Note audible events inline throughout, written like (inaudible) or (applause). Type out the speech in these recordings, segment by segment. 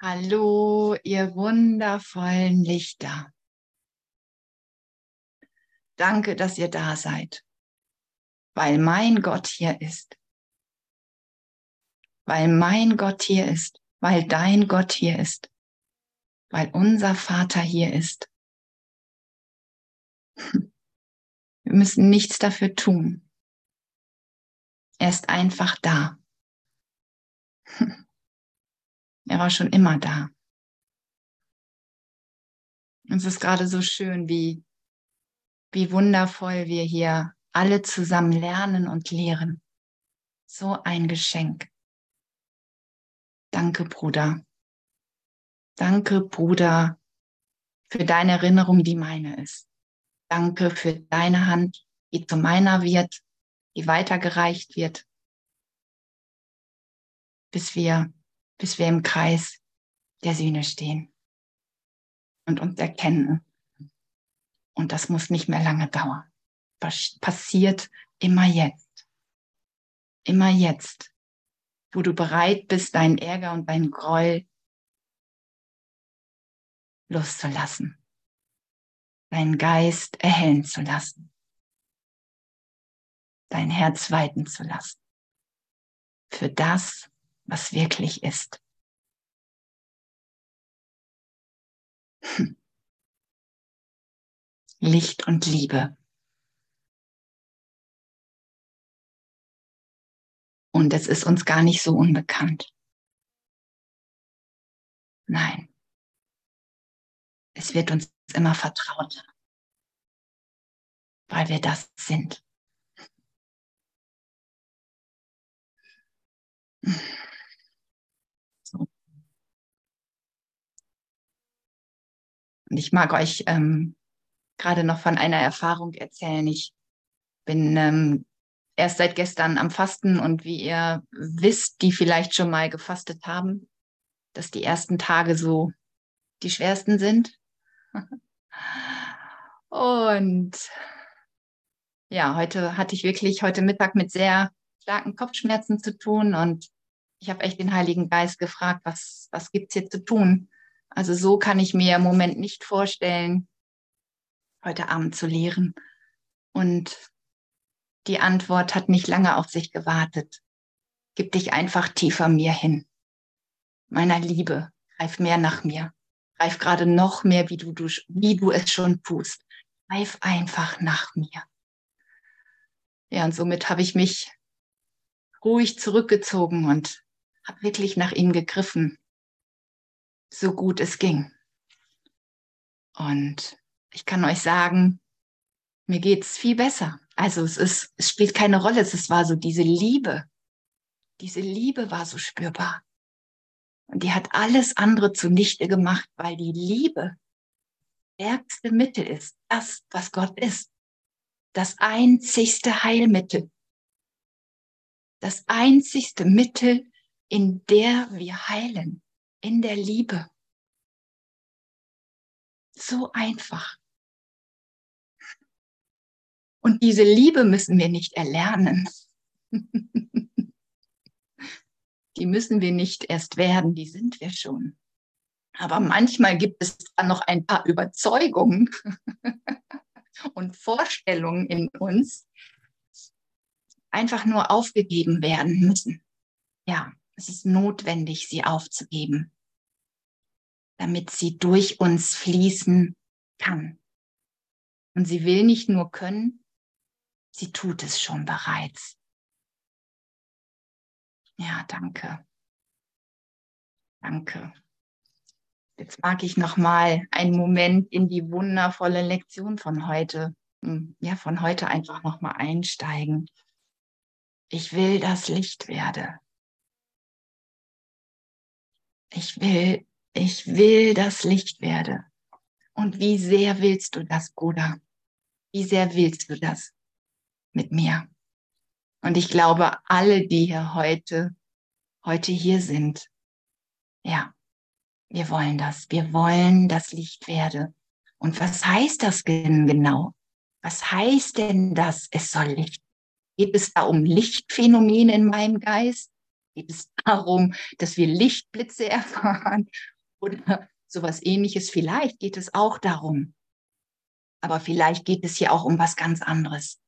Hallo, ihr wundervollen Lichter. Danke, dass ihr da seid, weil mein Gott hier ist. Weil mein Gott hier ist, weil dein Gott hier ist, weil unser Vater hier ist. Wir müssen nichts dafür tun. Er ist einfach da. Er war schon immer da. Es ist gerade so schön, wie, wie wundervoll wir hier alle zusammen lernen und lehren. So ein Geschenk. Danke, Bruder. Danke, Bruder, für deine Erinnerung, die meine ist. Danke für deine Hand, die zu meiner wird, die weitergereicht wird, bis wir bis wir im Kreis der Sühne stehen und uns erkennen. Und das muss nicht mehr lange dauern. Passiert immer jetzt. Immer jetzt, wo du bereit bist, deinen Ärger und deinen Groll loszulassen, deinen Geist erhellen zu lassen, dein Herz weiten zu lassen für das, was wirklich ist. Hm. Licht und Liebe. Und es ist uns gar nicht so unbekannt. Nein. Es wird uns immer vertraut, weil wir das sind. Und ich mag euch ähm, gerade noch von einer Erfahrung erzählen. Ich bin ähm, erst seit gestern am Fasten und wie ihr wisst, die vielleicht schon mal gefastet haben, dass die ersten Tage so die schwersten sind. (laughs) Und ja, heute hatte ich wirklich heute Mittag mit sehr starken Kopfschmerzen zu tun und ich habe echt den Heiligen Geist gefragt, was, was gibt es hier zu tun? Also so kann ich mir im Moment nicht vorstellen, heute Abend zu lehren. Und die Antwort hat nicht lange auf sich gewartet. Gib dich einfach tiefer mir hin. Meiner Liebe, greif mehr nach mir. Greif gerade noch mehr, wie du, du, wie du es schon tust. Greif einfach nach mir. Ja, und somit habe ich mich ruhig zurückgezogen und habe wirklich nach ihm gegriffen so gut es ging. Und ich kann euch sagen, mir geht's viel besser. Also es ist, es spielt keine Rolle. Es war so diese Liebe. Diese Liebe war so spürbar. Und die hat alles andere zunichte gemacht, weil die Liebe stärkste Mittel ist. Das, was Gott ist. Das einzigste Heilmittel. Das einzigste Mittel, in der wir heilen in der Liebe. So einfach. Und diese Liebe müssen wir nicht erlernen. (laughs) die müssen wir nicht erst werden, die sind wir schon. Aber manchmal gibt es dann noch ein paar Überzeugungen (laughs) und Vorstellungen in uns, einfach nur aufgegeben werden müssen. Ja, es ist notwendig, sie aufzugeben damit sie durch uns fließen kann. Und sie will nicht nur können, sie tut es schon bereits. Ja, danke. Danke. Jetzt mag ich noch mal einen Moment in die wundervolle Lektion von heute, hm, ja, von heute einfach noch mal einsteigen. Ich will das Licht werde. Ich will ich will das Licht werde. Und wie sehr willst du das, Bruder? Wie sehr willst du das mit mir? Und ich glaube, alle, die hier heute, heute hier sind, ja, wir wollen das. Wir wollen das Licht werde. Und was heißt das denn genau? Was heißt denn das, es soll Licht? Geht es da um Lichtphänomene in meinem Geist? Geht es darum, dass wir Lichtblitze (laughs) erfahren oder sowas ähnliches? Vielleicht geht es auch darum. Aber vielleicht geht es hier auch um was ganz anderes.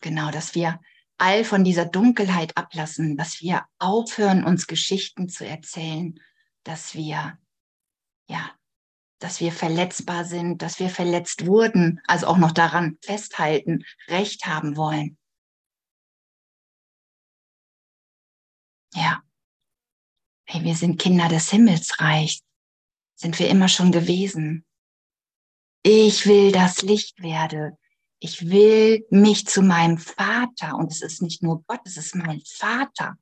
Genau, dass wir all von dieser Dunkelheit ablassen, dass wir aufhören, uns Geschichten zu erzählen, dass wir, ja, dass wir verletzbar sind, dass wir verletzt wurden, also auch noch daran festhalten, Recht haben wollen. Ja. Hey, wir sind Kinder des Himmelsreichs. Sind wir immer schon gewesen. Ich will das Licht werde. Ich will mich zu meinem Vater. Und es ist nicht nur Gott, es ist mein Vater.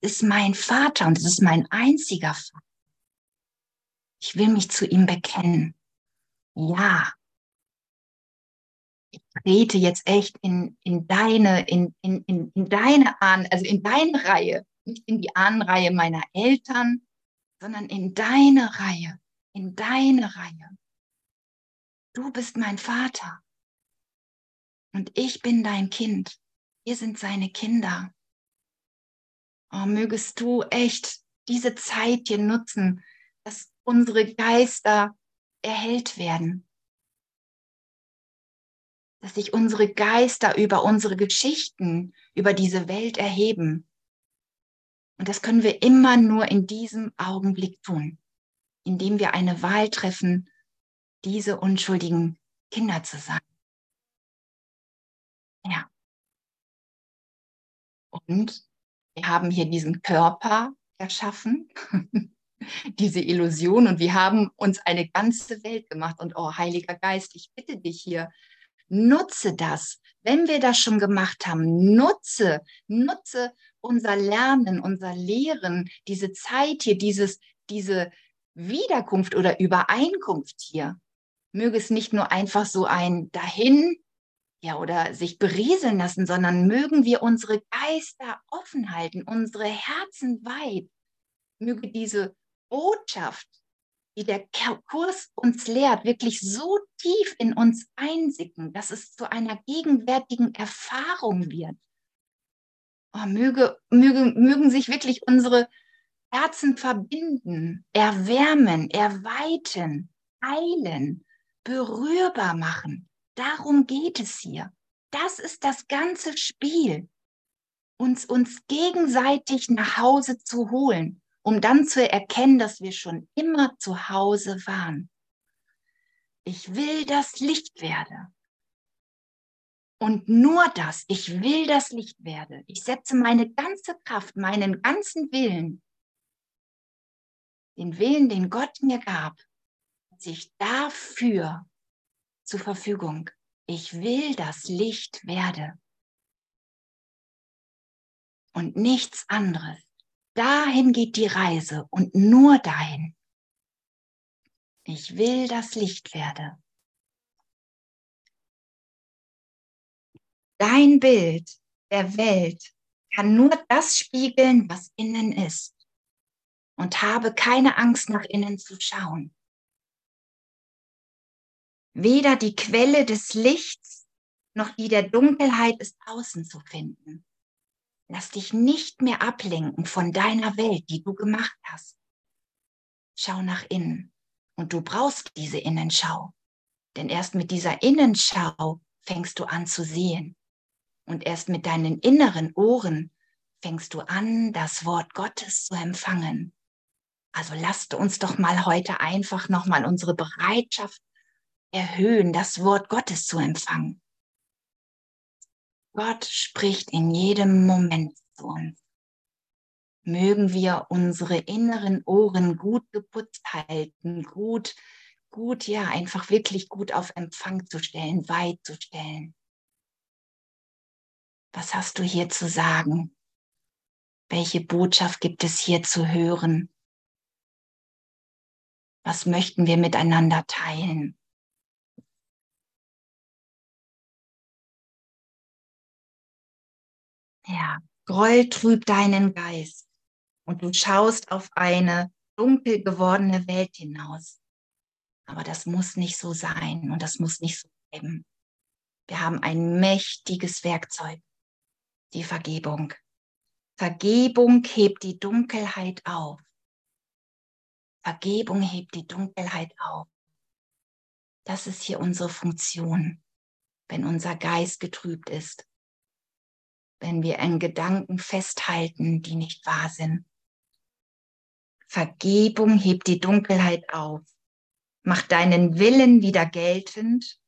Es ist mein Vater und es ist mein einziger Vater. Ich will mich zu ihm bekennen. Ja. Ich trete jetzt echt in, in deine, in, in, in, in deine Ahn, also in deine Reihe, nicht in die Ahnenreihe meiner Eltern, sondern in deine Reihe, in deine Reihe. Du bist mein Vater und ich bin dein Kind. Wir sind seine Kinder. Oh, mögest du echt diese Zeit hier nutzen, dass unsere Geister erhellt werden. Dass sich unsere Geister über unsere Geschichten, über diese Welt erheben. Und das können wir immer nur in diesem Augenblick tun, indem wir eine Wahl treffen, diese unschuldigen Kinder zu sein. Ja. Und wir haben hier diesen Körper erschaffen, (laughs) diese Illusion und wir haben uns eine ganze Welt gemacht. Und oh, Heiliger Geist, ich bitte dich hier, nutze das. Wenn wir das schon gemacht haben, nutze, nutze unser Lernen, unser Lehren, diese Zeit hier, dieses, diese Wiederkunft oder Übereinkunft hier. Möge es nicht nur einfach so ein dahin ja, oder sich berieseln lassen, sondern mögen wir unsere Geister offen halten, unsere Herzen weit. Möge diese Botschaft, die der Kurs uns lehrt, wirklich so tief in uns einsicken, dass es zu einer gegenwärtigen Erfahrung wird. Oh, möge, möge, mögen sich wirklich unsere Herzen verbinden, erwärmen, erweiten, heilen, berührbar machen. Darum geht es hier. Das ist das ganze Spiel. Uns, uns gegenseitig nach Hause zu holen, um dann zu erkennen, dass wir schon immer zu Hause waren. Ich will das Licht werde. Und nur das, ich will das Licht werde. Ich setze meine ganze Kraft, meinen ganzen Willen, den Willen, den Gott mir gab, sich dafür zur Verfügung. Ich will das Licht werde. Und nichts anderes. Dahin geht die Reise und nur dahin. Ich will das Licht werde. Dein Bild der Welt kann nur das spiegeln, was innen ist. Und habe keine Angst, nach innen zu schauen. Weder die Quelle des Lichts noch die der Dunkelheit ist außen zu finden. Lass dich nicht mehr ablenken von deiner Welt, die du gemacht hast. Schau nach innen und du brauchst diese Innenschau. Denn erst mit dieser Innenschau fängst du an zu sehen. Und erst mit deinen inneren Ohren fängst du an, das Wort Gottes zu empfangen. Also lasst uns doch mal heute einfach nochmal unsere Bereitschaft erhöhen, das Wort Gottes zu empfangen. Gott spricht in jedem Moment zu uns. Mögen wir unsere inneren Ohren gut geputzt halten, gut, gut, ja, einfach wirklich gut auf Empfang zu stellen, weit zu stellen. Was hast du hier zu sagen? Welche Botschaft gibt es hier zu hören? Was möchten wir miteinander teilen? Ja, Groll trübt deinen Geist und du schaust auf eine dunkel gewordene Welt hinaus. Aber das muss nicht so sein und das muss nicht so bleiben. Wir haben ein mächtiges Werkzeug, die Vergebung. Vergebung hebt die Dunkelheit auf. Vergebung hebt die Dunkelheit auf. Das ist hier unsere Funktion, wenn unser Geist getrübt ist, wenn wir an Gedanken festhalten, die nicht wahr sind. Vergebung hebt die Dunkelheit auf. Mach deinen Willen wieder geltend.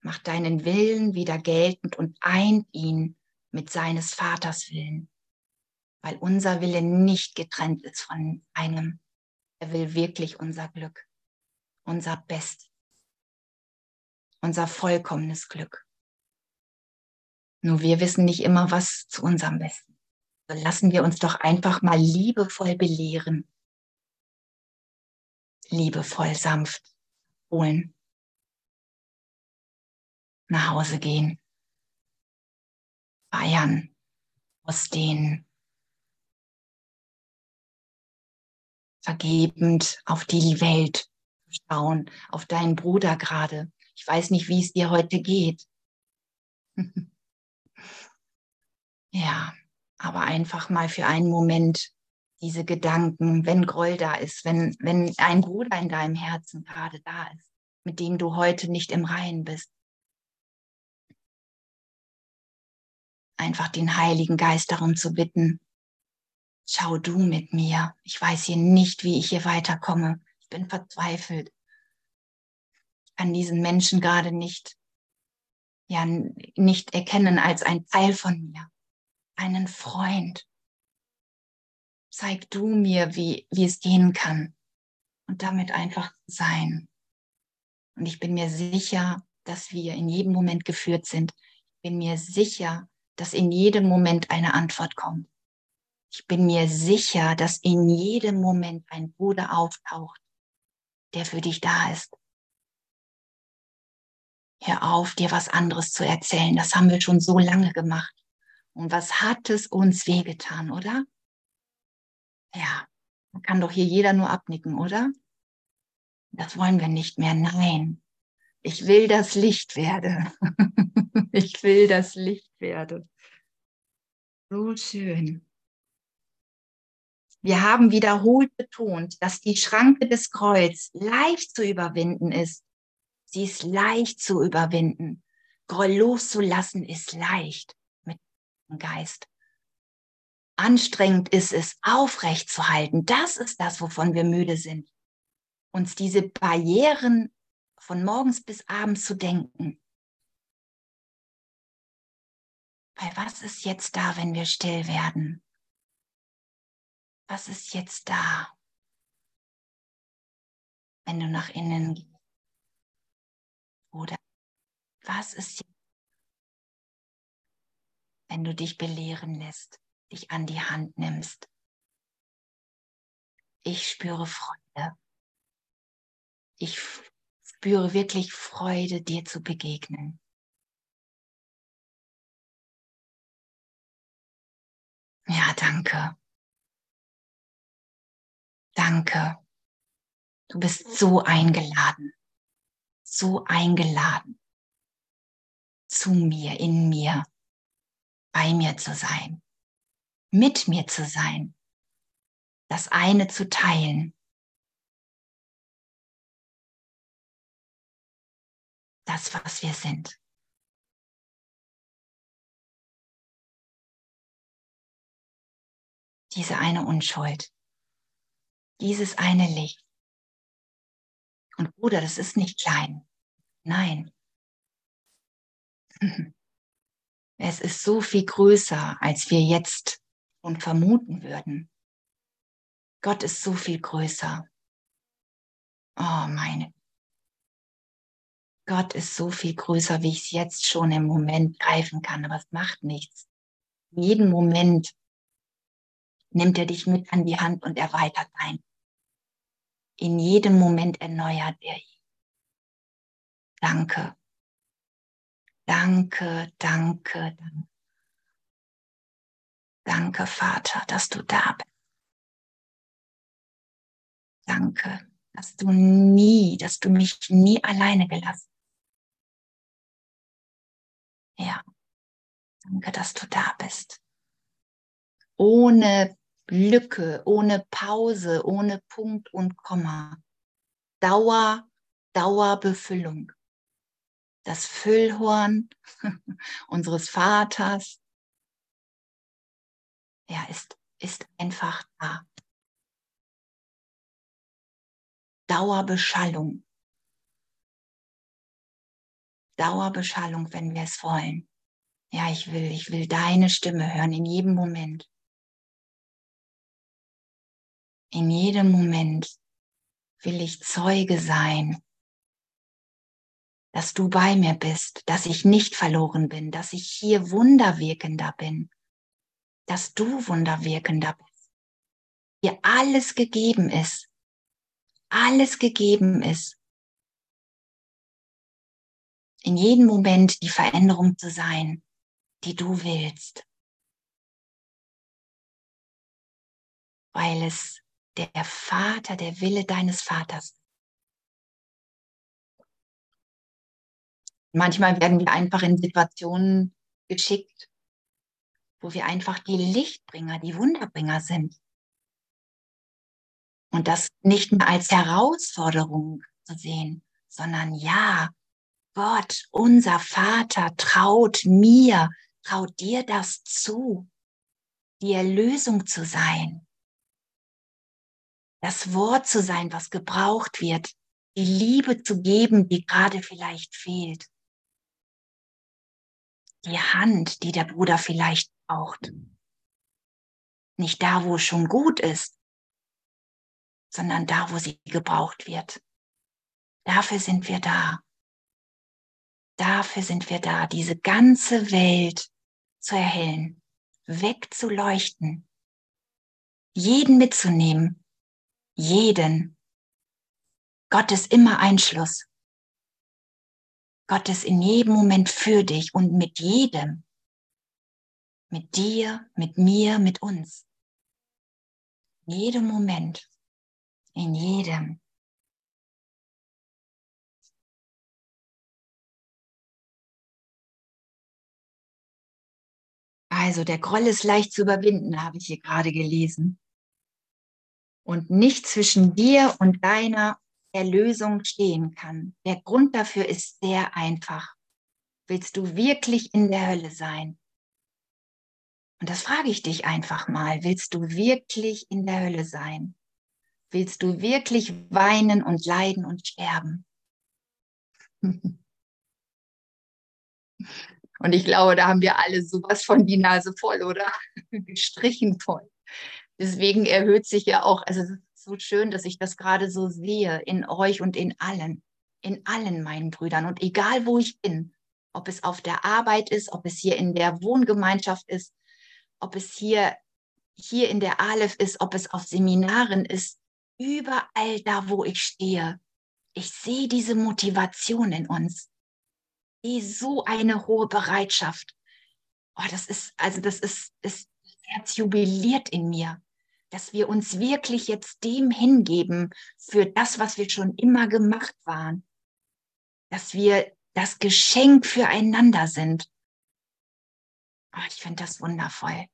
Mach deinen Willen wieder geltend und eint ihn mit seines Vaters Willen weil unser Wille nicht getrennt ist von einem. Er will wirklich unser Glück, unser Best, unser vollkommenes Glück. Nur wir wissen nicht immer, was zu unserem Besten. So lassen wir uns doch einfach mal liebevoll belehren, liebevoll sanft holen, nach Hause gehen, feiern, ausdehnen, vergebend auf die Welt schauen, auf deinen Bruder gerade. Ich weiß nicht, wie es dir heute geht. (laughs) ja, aber einfach mal für einen Moment diese Gedanken, wenn Groll da ist, wenn, wenn ein Bruder in deinem Herzen gerade da ist, mit dem du heute nicht im Reinen bist. Einfach den Heiligen Geist darum zu bitten, schau du mit mir. Ich weiß hier nicht, wie ich hier weiterkomme. Ich bin verzweifelt. Ich kann diesen Menschen gerade nicht, ja, nicht erkennen als ein Teil von mir, einen Freund. Zeig du mir, wie, wie es gehen kann und damit einfach sein. Und ich bin mir sicher, dass wir in jedem Moment geführt sind. Ich bin mir sicher, dass in jedem Moment eine Antwort kommt. Ich bin mir sicher, dass in jedem Moment ein Bruder auftaucht, der für dich da ist. Hör auf, dir was anderes zu erzählen. Das haben wir schon so lange gemacht. Und was hat es uns wehgetan, oder? Ja, kann doch hier jeder nur abnicken, oder? Das wollen wir nicht mehr. Nein, ich will das Licht werde. (laughs) ich will das Licht werde. So schön. Wir haben wiederholt betont, dass die Schranke des Kreuz leicht zu überwinden ist. Sie ist leicht zu überwinden. Groll loszulassen ist leicht Geist. Anstrengend ist es, aufrecht zu halten. Das ist das, wovon wir müde sind. Uns diese Barrieren von morgens bis abends zu denken. Weil was ist jetzt da, wenn wir still werden? was ist jetzt da, wenn du nach innen gehst? Oder was ist jetzt, wenn du dich belehren lässt, dich an die Hand nimmst? Ich spüre Freude. Ich spüre wirklich Freude, dir zu begegnen. Ja, danke. Danke. Du bist so eingeladen, so eingeladen, zu mir, in mir, bei mir zu sein, mit mir zu sein, das eine zu teilen. Das, was wir sind. Diese eine Unschuld dieses eine Licht. Und Bruder, das ist nicht klein. Nein. (laughs) Es ist so viel größer, als wir jetzt und vermuten würden. Gott ist so viel größer. Oh, meine. Gott ist so viel größer, wie ich es jetzt schon im Moment greifen kann, aber es macht nichts. In jedem Moment nimmt er dich mit an die Hand und erweitert dein in jedem Moment erneuert er ihn. Danke. Danke, danke, danke. Danke, Vater, dass du da bist. Danke, dass du nie, dass du mich nie alleine gelassen hast. Ja, danke, dass du da bist. ohne Lücke, ohne Pause, ohne Punkt und Komma. Dauer, Dauerbefüllung. Das Füllhorn (laughs) unseres Vaters, ja, ist, ist einfach da. Dauerbeschallung. Dauerbeschallung, wenn wir es wollen. Ja, ich will, ich will deine Stimme hören in jedem Moment. In jedem Moment will ich Zeuge sein, dass du bei mir bist, dass ich nicht verloren bin, dass ich hier wunderwirkender bin, dass du wunderwirkender bist, dir alles gegeben ist, alles gegeben ist, in jedem Moment die Veränderung zu sein, die du willst. Weil es der Vater, der Wille deines Vaters. Manchmal werden wir einfach in Situationen geschickt, wo wir einfach die Lichtbringer, die Wunderbringer sind. Und das nicht mehr als Herausforderung zu sehen, sondern ja, Gott, unser Vater, traut mir, traut dir das zu, die Erlösung zu sein, das Wort zu sein, was gebraucht wird, die Liebe zu geben, die gerade vielleicht fehlt, die Hand, die der Bruder vielleicht braucht. Nicht da, wo es schon gut ist, sondern da, wo sie gebraucht wird. Dafür sind wir da. Dafür sind wir da, diese ganze Welt zu erhellen, wegzuleuchten, jeden mitzunehmen, jeden. Gott ist immer Einschluss. Gott ist in jedem Moment für dich und mit jedem. Mit dir, mit mir, mit uns. In jedem Moment. In jedem. Also der Groll ist leicht zu überwinden, habe ich hier gerade gelesen. Und nicht zwischen dir und deiner Erlösung stehen kann. Der Grund dafür ist sehr einfach. Willst du wirklich in der Hölle sein? Und das frage ich dich einfach mal. Willst du wirklich in der Hölle sein? Willst du wirklich weinen und leiden und sterben? (laughs) Und ich glaube, da haben wir alle sowas von die Nase voll, oder? (laughs) Gestrichen voll. Deswegen erhöht sich ja auch, also so schön, dass ich das gerade so sehe in euch und in allen, in allen meinen Brüdern. Und egal wo ich bin, ob es auf der Arbeit ist, ob es hier in der Wohngemeinschaft ist, ob es hier, hier in der Aleph ist, ob es auf Seminaren ist, überall da, wo ich stehe, ich sehe diese Motivation in uns eh so eine hohe Bereitschaft. Oh, das ist, also das ist, das Herz jubiliert in mir, dass wir uns wirklich jetzt dem hingeben für das, was wir schon immer gemacht waren. Dass wir das Geschenk füreinander sind. Oh, ich finde das wundervoll.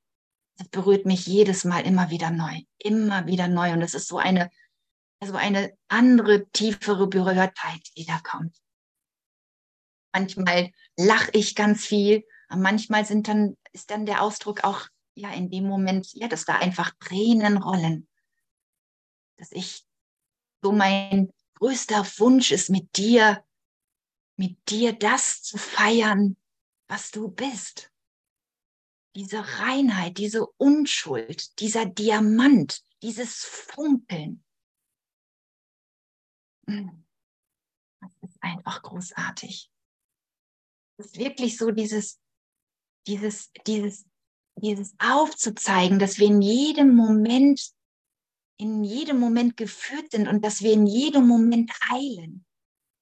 Das berührt mich jedes Mal immer wieder neu, immer wieder neu. Und es ist so eine, also eine andere, tiefere Berührtheit, die da kommt. Manchmal lache ich ganz viel, manchmal sind dann, ist dann der Ausdruck auch ja in dem Moment, ja, dass da einfach Tränen rollen. Dass ich so mein größter Wunsch ist, mit dir, mit dir das zu feiern, was du bist. Diese Reinheit, diese Unschuld, dieser Diamant, dieses Funkeln. Hm. Das ist einfach großartig ist wirklich so dieses, dieses, dieses, dieses aufzuzeigen, dass wir in jedem Moment, in jedem Moment geführt sind und dass wir in jedem Moment heilen.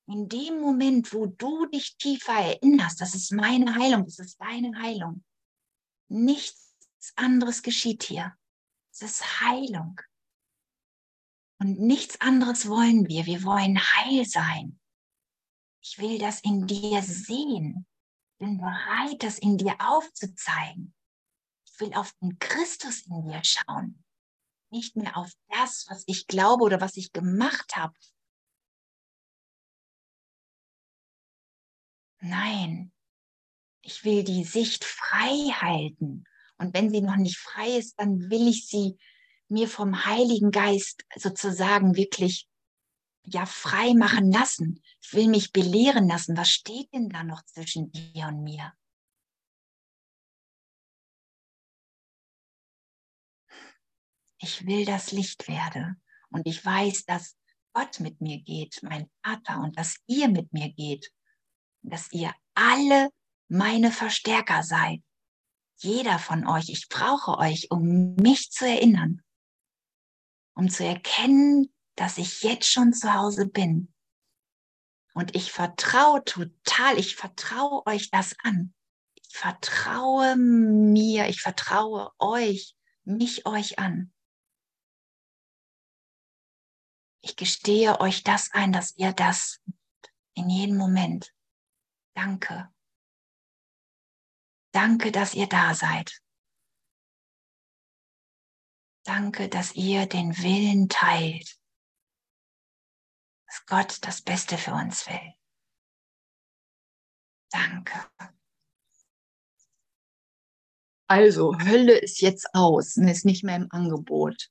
In dem Moment, wo du dich tiefer erinnerst, das ist meine Heilung, das ist deine Heilung. Nichts anderes geschieht hier. Es ist Heilung. Und nichts anderes wollen wir. Wir wollen heil sein. Ich will das in dir sehen. Bin bereit, das in dir aufzuzeigen. Will auf den Christus in dir schauen. Nicht mehr auf das, was ich glaube oder was ich gemacht habe. Nein, ich will die Sicht frei halten. Und wenn sie noch nicht frei ist, dann will ich sie mir vom Heiligen Geist sozusagen wirklich ja frei machen lassen. Ich will mich belehren lassen. Was steht denn da noch zwischen dir und mir? Ich will das Licht werde und ich weiß, dass Gott mit mir geht, mein Vater, und dass ihr mit mir geht, dass ihr alle meine Verstärker seid. Jeder von euch, ich brauche euch, um mich zu erinnern, um zu erkennen, dass ich jetzt schon zu Hause bin. Und ich vertraue total, ich vertraue euch das an. Ich vertraue mir, ich vertraue euch, mich euch an. Ich gestehe euch das ein, dass ihr das in jedem Moment. Danke. Danke, dass ihr da seid. Danke, dass ihr den Willen teilt dass Gott das Beste für uns will. Danke. Also, Hölle ist jetzt aus und ist nicht mehr im Angebot.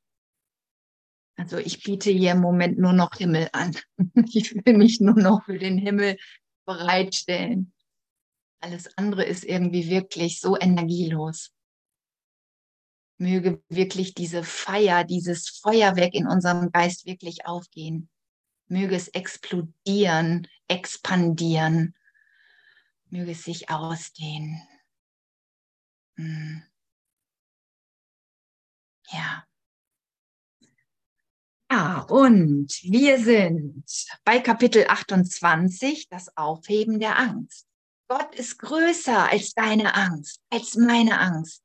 Also ich biete hier im Moment nur noch Himmel an. (laughs) Ich will mich nur noch für den Himmel bereitstellen. Alles andere ist irgendwie wirklich so energielos. Möge wirklich diese Feier, dieses Feuerwerk in unserem Geist wirklich aufgehen möge es explodieren, expandieren, möge es sich ausdehnen. Hm. Ja. Ja, und wir sind bei Kapitel 28, das Aufheben der Angst. Gott ist größer als deine Angst, als meine Angst.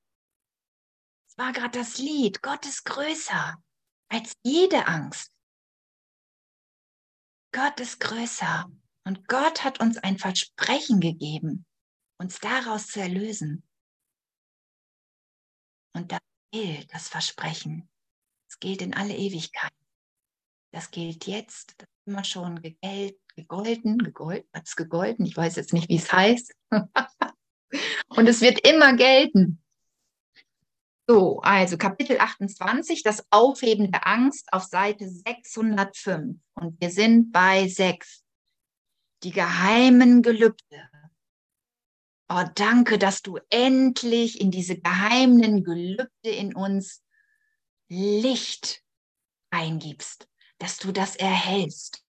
Es war gerade das Lied, Gott ist größer als jede Angst. Gott ist größer und Gott hat uns ein Versprechen gegeben, uns daraus zu erlösen. Und das gilt, das Versprechen. Es gilt in alle Ewigkeit. Das gilt jetzt, das ist immer schon gegolten, gegolten, hat es gegolten, ich weiß jetzt nicht, wie es heißt. (laughs) und es wird immer gelten. So, also Kapitel 28, das Aufheben der Angst auf Seite 605. Und wir sind bei 6. Die geheimen Gelübde. Oh, danke, dass du endlich in diese geheimen Gelübde in uns Licht eingibst, dass du das erhältst.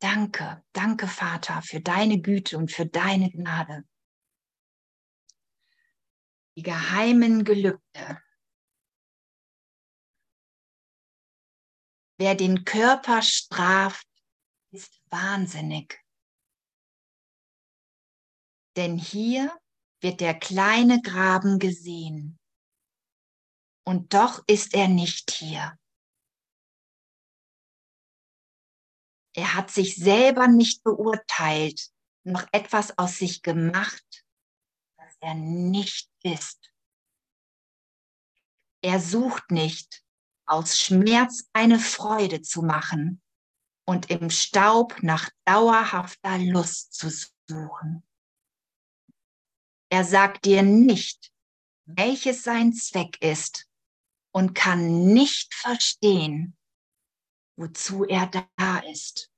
Danke, danke Vater für deine Güte und für deine Gnade die geheimen Gelübde. Wer den Körper straft, ist wahnsinnig. Denn hier wird der kleine Graben gesehen. Und doch ist er nicht hier. Er hat sich selber nicht beurteilt, noch etwas aus sich gemacht, das er nicht ist. Er sucht nicht, aus Schmerz eine Freude zu machen und im Staub nach dauerhafter Lust zu suchen. Er sagt dir nicht, welches sein Zweck ist und kann nicht verstehen, wozu er da ist.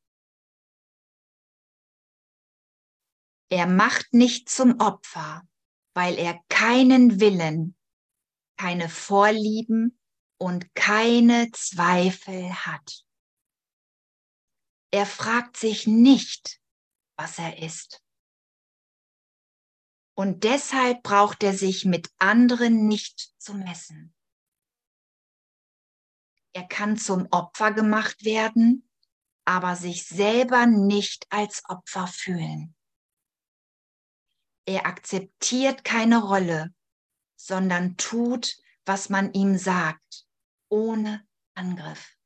Er macht nicht zum Opfer, weil er keinen Willen, keine Vorlieben und keine Zweifel hat. Er fragt sich nicht, was er ist. Und deshalb braucht er sich mit anderen nicht zu messen. Er kann zum Opfer gemacht werden, aber sich selber nicht als Opfer fühlen. Er akzeptiert keine Rolle, sondern tut, was man ihm sagt, ohne Angriff.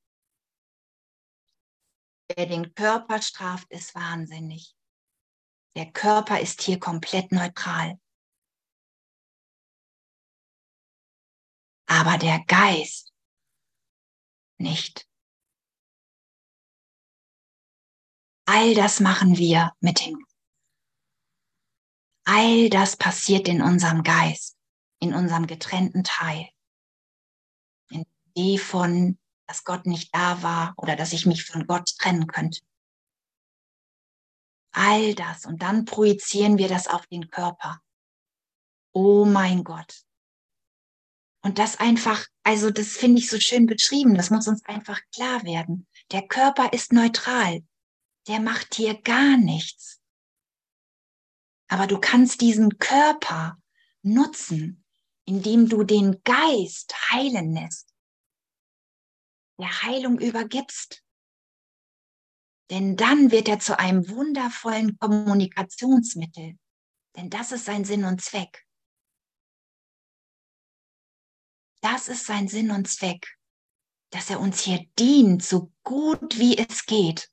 Wer den Körper straft, ist wahnsinnig. Der Körper ist hier komplett neutral. aber der Geist nicht. All das machen wir mit dem. All das passiert in unserem Geist, in unserem getrennten Teil. In die von, dass Gott nicht da war oder dass ich mich von Gott trennen könnte. All das und dann projizieren wir das auf den Körper. Oh mein Gott. Und das einfach, also das finde ich so schön beschrieben, das muss uns einfach klar werden. Der Körper ist neutral der macht dir gar nichts. Aber du kannst diesen Körper nutzen, indem du den Geist heilen lässt, der Heilung übergibst. Denn dann wird er zu einem wundervollen Kommunikationsmittel. Denn das ist sein Sinn und Zweck. Das ist sein Sinn und Zweck, dass er uns hier dient, so gut wie es geht.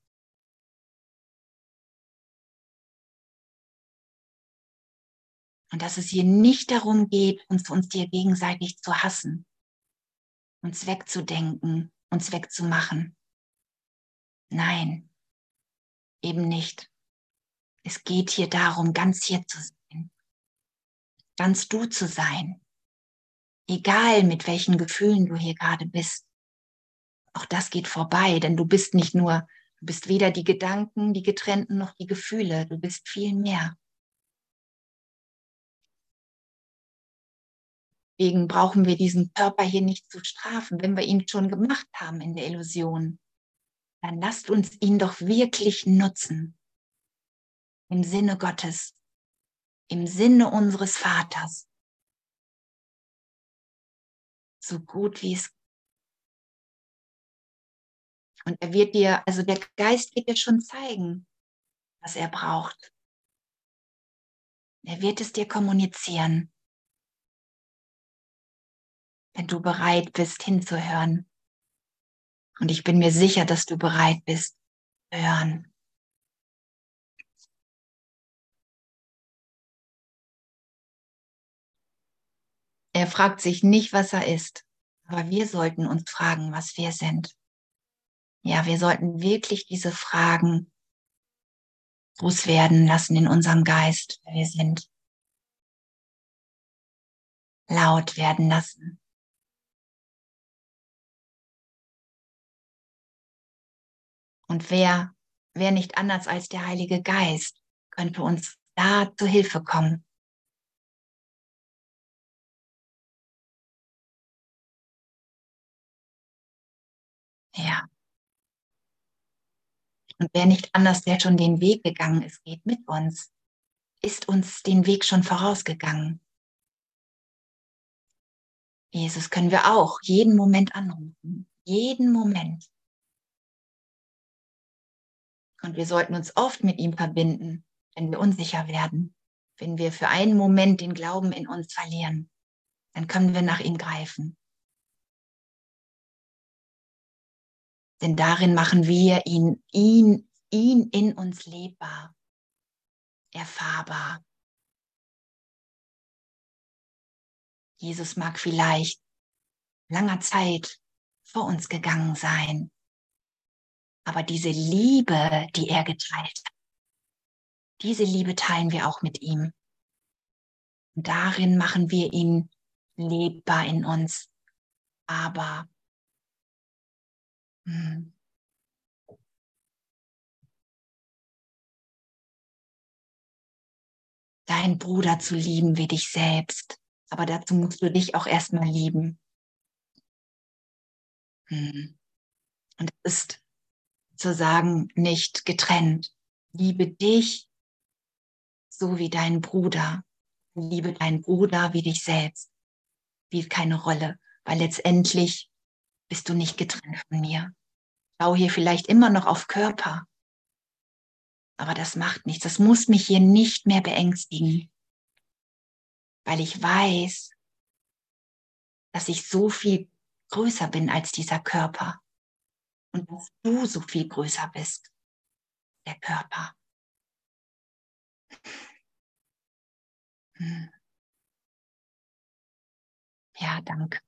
Und dass es hier nicht darum geht, uns, uns hier gegenseitig zu hassen, uns wegzudenken, uns wegzumachen. Nein, eben nicht. Es geht hier darum, ganz hier zu sein, ganz du zu sein, egal mit welchen Gefühlen du hier gerade bist. Auch das geht vorbei, denn du bist nicht nur, du bist weder die Gedanken, die getrennten noch die Gefühle, du bist viel mehr. Deswegen brauchen wir diesen Körper hier nicht zu strafen, wenn wir ihn schon gemacht haben in der Illusion. Dann lasst uns ihn doch wirklich nutzen. Im Sinne Gottes, im Sinne unseres Vaters. So gut wie es. Und er wird dir, also der Geist wird dir schon zeigen, was er braucht. Er wird es dir kommunizieren wenn du bereit bist hinzuhören. Und ich bin mir sicher, dass du bereit bist zu hören. Er fragt sich nicht, was er ist, aber wir sollten uns fragen, was wir sind. Ja, wir sollten wirklich diese Fragen groß werden lassen in unserem Geist, wer wir sind. Laut werden lassen. Und wer, wer nicht anders als der Heilige Geist könnte uns da zu Hilfe kommen. Ja. Und wer nicht anders, der schon den Weg gegangen ist, geht mit uns, ist uns den Weg schon vorausgegangen. Jesus können wir auch jeden Moment anrufen, jeden Moment. Und wir sollten uns oft mit ihm verbinden, wenn wir unsicher werden, wenn wir für einen Moment den Glauben in uns verlieren. Dann können wir nach ihm greifen. Denn darin machen wir ihn, ihn, ihn in uns lebbar, erfahrbar. Jesus mag vielleicht langer Zeit vor uns gegangen sein, aber diese Liebe, die er geteilt hat, diese Liebe teilen wir auch mit ihm. Und darin machen wir ihn lebbar in uns. Aber hm, deinen Bruder zu lieben wie dich selbst. Aber dazu musst du dich auch erstmal lieben. Hm. Und es ist sozusagen nicht getrennt. Liebe dich so wie dein Bruder. Liebe deinen Bruder wie dich selbst. Spielt keine Rolle, weil letztendlich bist du nicht getrennt von mir. Ich baue hier vielleicht immer noch auf Körper. Aber das macht nichts. Das muss mich hier nicht mehr beängstigen. Weil ich weiß, dass ich so viel größer bin als dieser Körper und dass du so viel größer bist, der Körper. Hm. Ja, danke.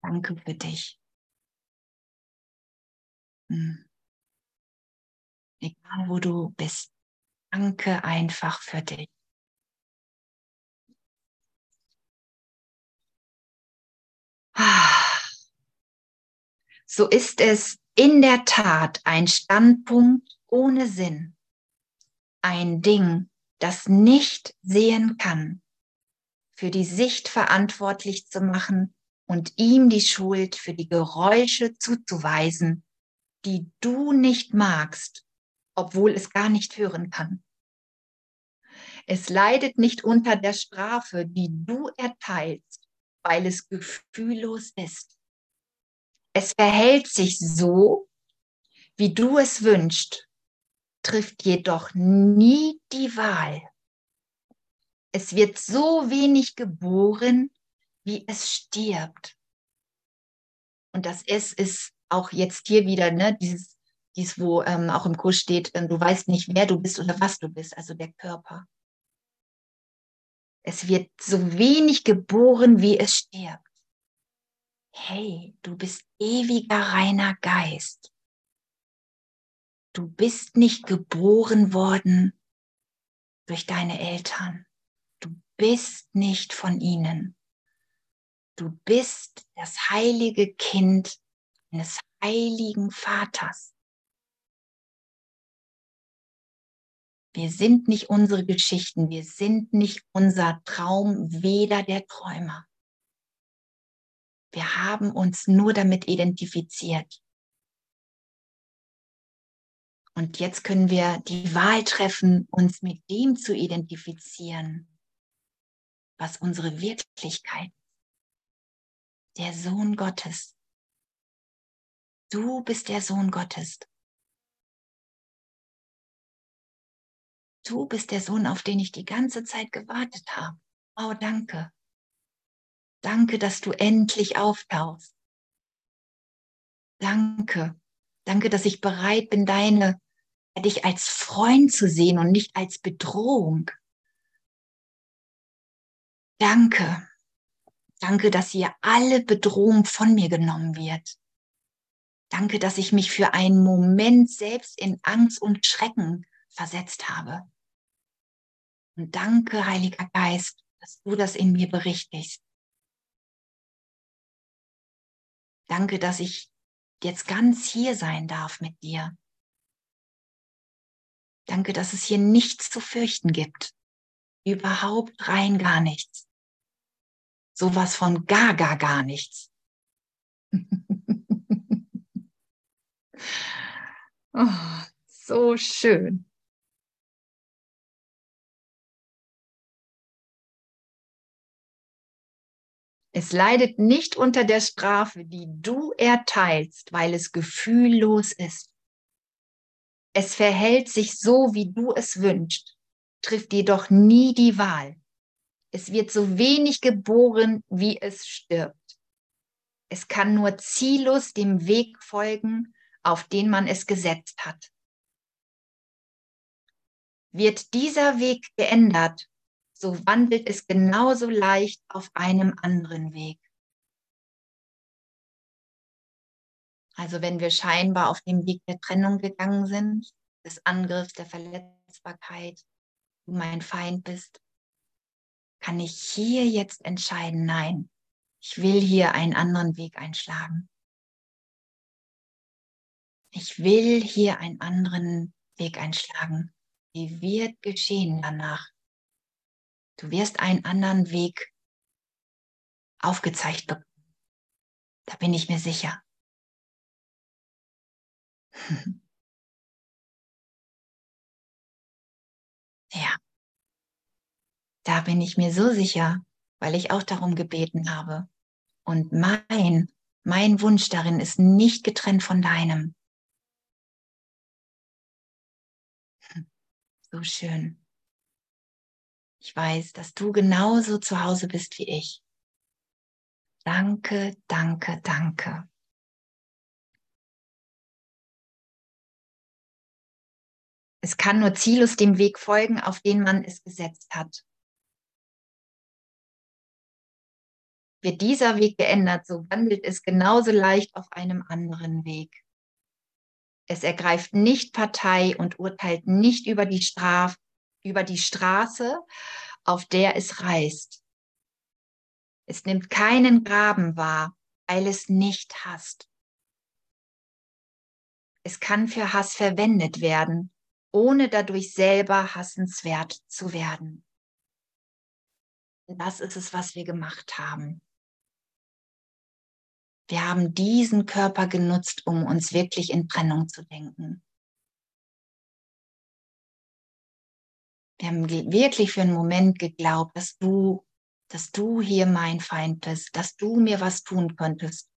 Danke für dich. Hm. Egal wo du bist, danke einfach für dich. So ist es in der Tat ein Standpunkt ohne Sinn, ein Ding, das nicht sehen kann, für die Sicht verantwortlich zu machen und ihm die Schuld für die Geräusche zuzuweisen, die du nicht magst, obwohl es gar nicht hören kann. Es leidet nicht unter der Strafe, die du erteilst, weil es gefühllos ist. Es verhält sich so, wie du es wünschst, trifft jedoch nie die Wahl. Es wird so wenig geboren, wie es stirbt. Und das Es ist auch jetzt hier wieder, ne, dieses, dieses wo ähm, auch im Kurs steht, äh, du weißt nicht, wer du bist oder was du bist, also der Körper. Es wird so wenig geboren, wie es stirbt. Hey, du bist ewiger reiner Geist. Du bist nicht geboren worden durch deine Eltern. Du bist nicht von ihnen. Du bist das heilige Kind eines heiligen Vaters. Wir sind nicht unsere Geschichten, wir sind nicht unser Traum, weder der Träumer. Wir haben uns nur damit identifiziert. Und jetzt können wir die Wahl treffen, uns mit dem zu identifizieren, was unsere Wirklichkeit. Der Sohn Gottes. Du bist der Sohn Gottes. Du bist der Sohn, auf den ich die ganze Zeit gewartet habe. Oh, danke. Danke, dass du endlich auftauchst. Danke. Danke, dass ich bereit bin, deine, dich als Freund zu sehen und nicht als Bedrohung. Danke. Danke, dass hier alle Bedrohung von mir genommen wird. Danke, dass ich mich für einen Moment selbst in Angst und Schrecken versetzt habe. Und danke, Heiliger Geist, dass du das in mir berichtigst. Danke, dass ich jetzt ganz hier sein darf mit dir. Danke, dass es hier nichts zu fürchten gibt. Überhaupt rein gar nichts. Sowas von gar, gar, gar nichts. (laughs) oh, so schön. Es leidet nicht unter der Strafe, die du erteilst, weil es gefühllos ist. Es verhält sich so, wie du es wünschst, trifft jedoch nie die Wahl. Es wird so wenig geboren, wie es stirbt. Es kann nur ziellos dem Weg folgen, auf den man es gesetzt hat. Wird dieser Weg geändert, so wandelt es genauso leicht auf einem anderen Weg. Also wenn wir scheinbar auf dem Weg der Trennung gegangen sind, des Angriffs, der Verletzbarkeit, du mein Feind bist, kann ich hier jetzt entscheiden, nein, ich will hier einen anderen Weg einschlagen. Ich will hier einen anderen Weg einschlagen. Wie wird geschehen danach? Du wirst einen anderen Weg aufgezeigt bekommen. Da bin ich mir sicher. (laughs) ja, da bin ich mir so sicher, weil ich auch darum gebeten habe. Und mein, mein Wunsch darin ist nicht getrennt von deinem. So schön. Ich weiß, dass du genauso zu Hause bist wie ich. Danke, danke, danke. Es kann nur ziellos dem Weg folgen, auf den man es gesetzt hat. wird dieser Weg geändert, so wandelt es genauso leicht auf einem anderen Weg. Es ergreift nicht Partei und urteilt nicht über die, Straf, über die Straße, auf der es reist. Es nimmt keinen Graben wahr, weil es nicht hasst. Es kann für Hass verwendet werden, ohne dadurch selber hassenswert zu werden. Das ist es, was wir gemacht haben. Wir haben diesen Körper genutzt, um uns wirklich in Trennung zu denken. Wir haben wirklich für einen Moment geglaubt, dass du, dass du hier mein Feind bist, dass du mir was tun könntest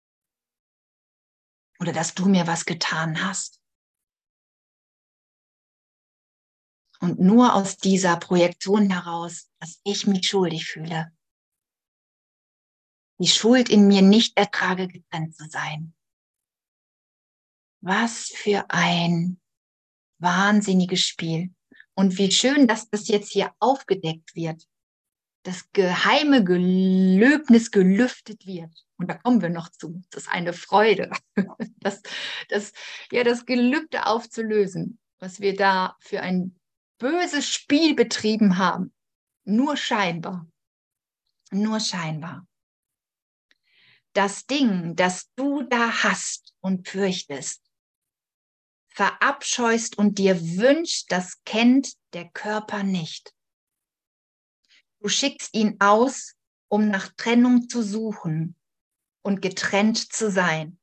oder dass du mir was getan hast. Und nur aus dieser Projektion heraus, dass ich mich schuldig fühle, die Schuld in mir nicht ertrage, getrennt zu sein. Was für ein wahnsinniges Spiel. Und wie schön, dass das jetzt hier aufgedeckt wird. Das geheime Gelöbnis gelüftet wird. Und da kommen wir noch zu. Das ist eine Freude, (laughs) das, das, ja, das Gelübde aufzulösen, was wir da für ein böses Spiel betrieben haben. Nur scheinbar. Nur scheinbar das Ding, das du da hast und fürchtest, verabscheust und dir wünscht, das kennt der Körper nicht. Du schickst ihn aus, um nach Trennung zu suchen und getrennt zu sein.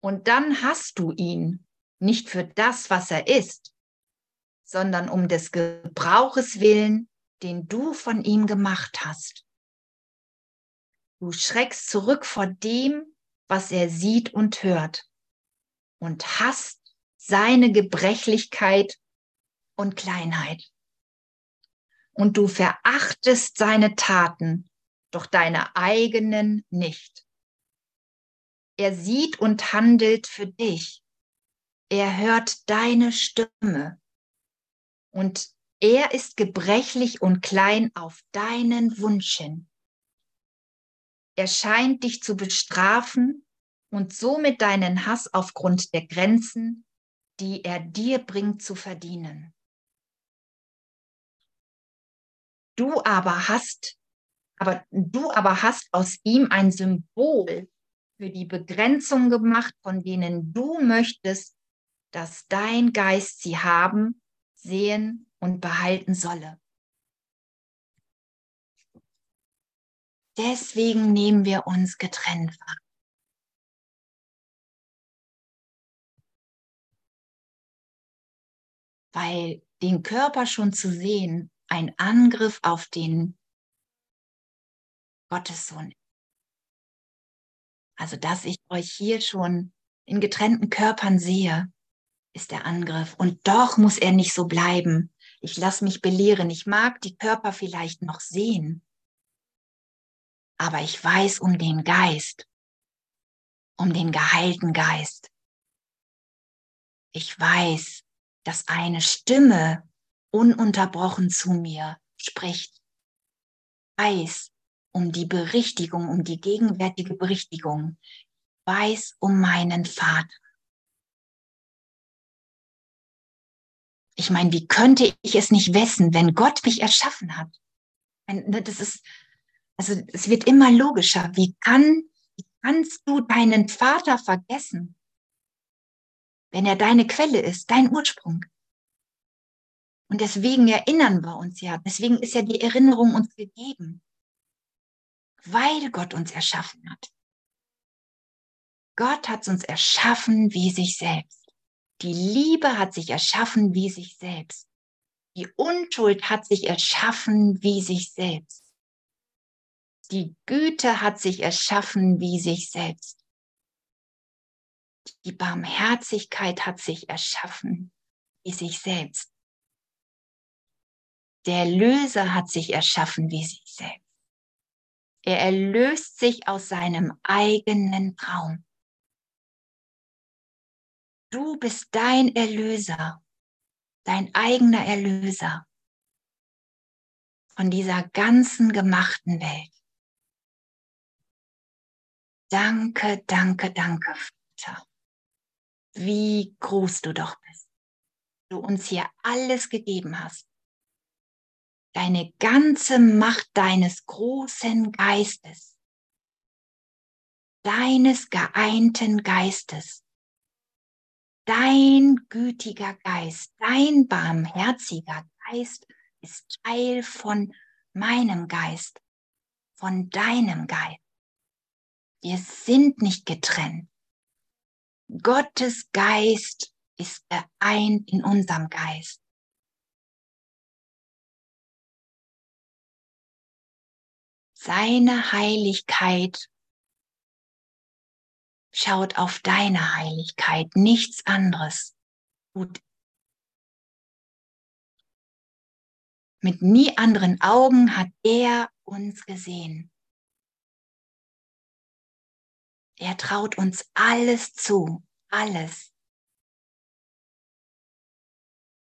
Und dann hast du ihn nicht für das, was er ist, sondern um des Gebrauches willen, den du von ihm gemacht hast. Du schreckst zurück vor dem, was er sieht und hört und hast seine Gebrechlichkeit und Kleinheit. Und du verachtest seine Taten, doch deine eigenen nicht. Er sieht und handelt für dich. Er hört deine Stimme. Und er ist gebrechlich und klein auf deinen Wunsch hin. Er scheint dich zu bestrafen und somit deinen Hass aufgrund der Grenzen, die er dir bringt, zu verdienen. Du aber hast, aber du aber hast aus ihm ein Symbol für die Begrenzung gemacht, von denen du möchtest, dass dein Geist sie haben, sehen und behalten solle. Deswegen nehmen wir uns getrennt wahr. Weil den Körper schon zu sehen, ein Angriff auf den Gottessohn. Also, dass ich euch hier schon in getrennten Körpern sehe, ist der Angriff. Und doch muss er nicht so bleiben. Ich lasse mich belehren. Ich mag die Körper vielleicht noch sehen aber ich weiß um den Geist, um den geheilten Geist. Ich weiß, dass eine Stimme ununterbrochen zu mir spricht. Ich weiß um die Berichtigung, um die gegenwärtige Berichtigung. Ich weiß um meinen Vater. Ich meine, wie könnte ich es nicht wissen, wenn Gott mich erschaffen hat? Das ist, also es wird immer logischer. Wie, kann, wie kannst du deinen Vater vergessen, wenn er deine Quelle ist, dein Ursprung? Und deswegen erinnern wir uns ja, deswegen ist ja die Erinnerung uns gegeben, weil Gott uns erschaffen hat. Gott hat uns erschaffen wie sich selbst. Die Liebe hat sich erschaffen wie sich selbst. Die Unschuld hat sich erschaffen wie sich selbst. Die Güte hat sich erschaffen wie sich selbst. Die Barmherzigkeit hat sich erschaffen wie sich selbst. Der Erlöser hat sich erschaffen wie sich selbst. Er erlöst sich aus seinem eigenen Traum. Du bist dein Erlöser, dein eigener Erlöser von dieser ganzen gemachten Welt. Danke, danke, danke, Vater. Wie groß du doch bist. Du uns hier alles gegeben hast. Deine ganze Macht deines großen Geistes. Deines geeinten Geistes. Dein gütiger Geist, dein barmherziger Geist ist Teil von meinem Geist, von deinem Geist. Wir sind nicht getrennt. Gottes Geist ist vereint in unserem Geist. Seine Heiligkeit schaut auf deine Heiligkeit, nichts anderes. Gut. Mit nie anderen Augen hat er uns gesehen. Er traut uns alles zu, alles.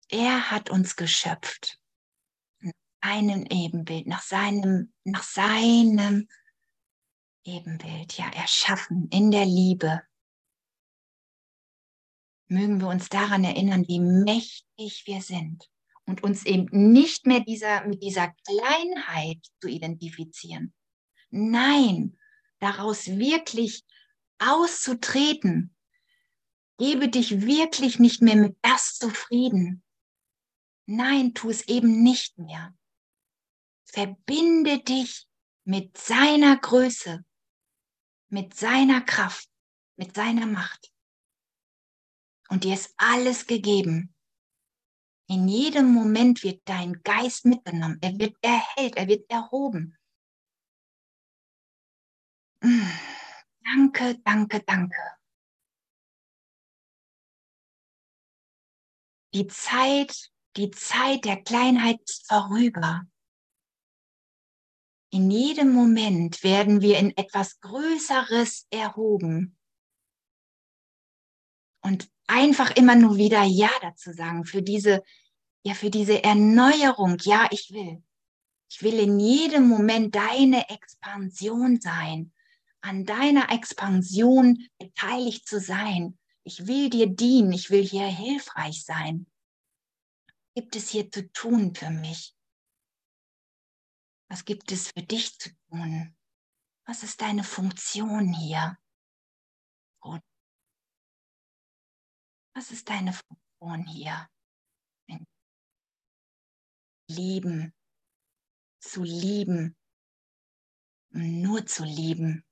Er hat uns geschöpft. Nach Ebenbild, nach seinem, nach seinem Ebenbild, ja, erschaffen in der Liebe. Mögen wir uns daran erinnern, wie mächtig wir sind und uns eben nicht mehr dieser, mit dieser Kleinheit zu identifizieren. Nein, daraus wirklich auszutreten. Gebe dich wirklich nicht mehr mit das zufrieden. Nein, tu es eben nicht mehr. Verbinde dich mit seiner Größe, mit seiner Kraft, mit seiner Macht. Und dir ist alles gegeben. In jedem Moment wird dein Geist mitgenommen. Er wird erhellt, er wird erhoben. Danke, danke, danke. Die Zeit, die Zeit der Kleinheit ist vorüber. In jedem Moment werden wir in etwas Größeres erhoben. Und einfach immer nur wieder Ja dazu sagen für diese, ja, für diese Erneuerung. Ja, ich will. Ich will in jedem Moment deine Expansion sein an deiner Expansion beteiligt zu sein. Ich will dir dienen, ich will hier hilfreich sein. Gibt es hier zu tun für mich? Was gibt es für dich zu tun? Was ist deine Funktion hier? Was ist deine Funktion hier? Lieben, zu lieben, nur zu lieben.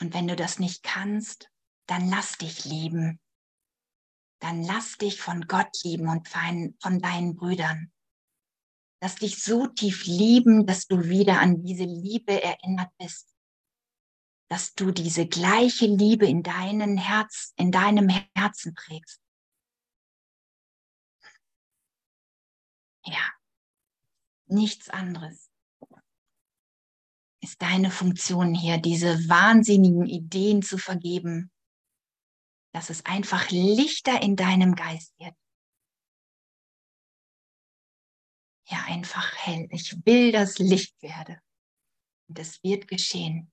Und wenn du das nicht kannst, dann lass dich lieben. Dann lass dich von Gott lieben und von deinen Brüdern. Lass dich so tief lieben, dass du wieder an diese Liebe erinnert bist. Dass du diese gleiche Liebe in deinem Herz, in deinem Herzen trägst. Ja, nichts anderes ist deine Funktion hier, diese wahnsinnigen Ideen zu vergeben, dass es einfach lichter in deinem Geist wird. Ja, einfach hell. Ich will, dass Licht werde. Und es wird geschehen.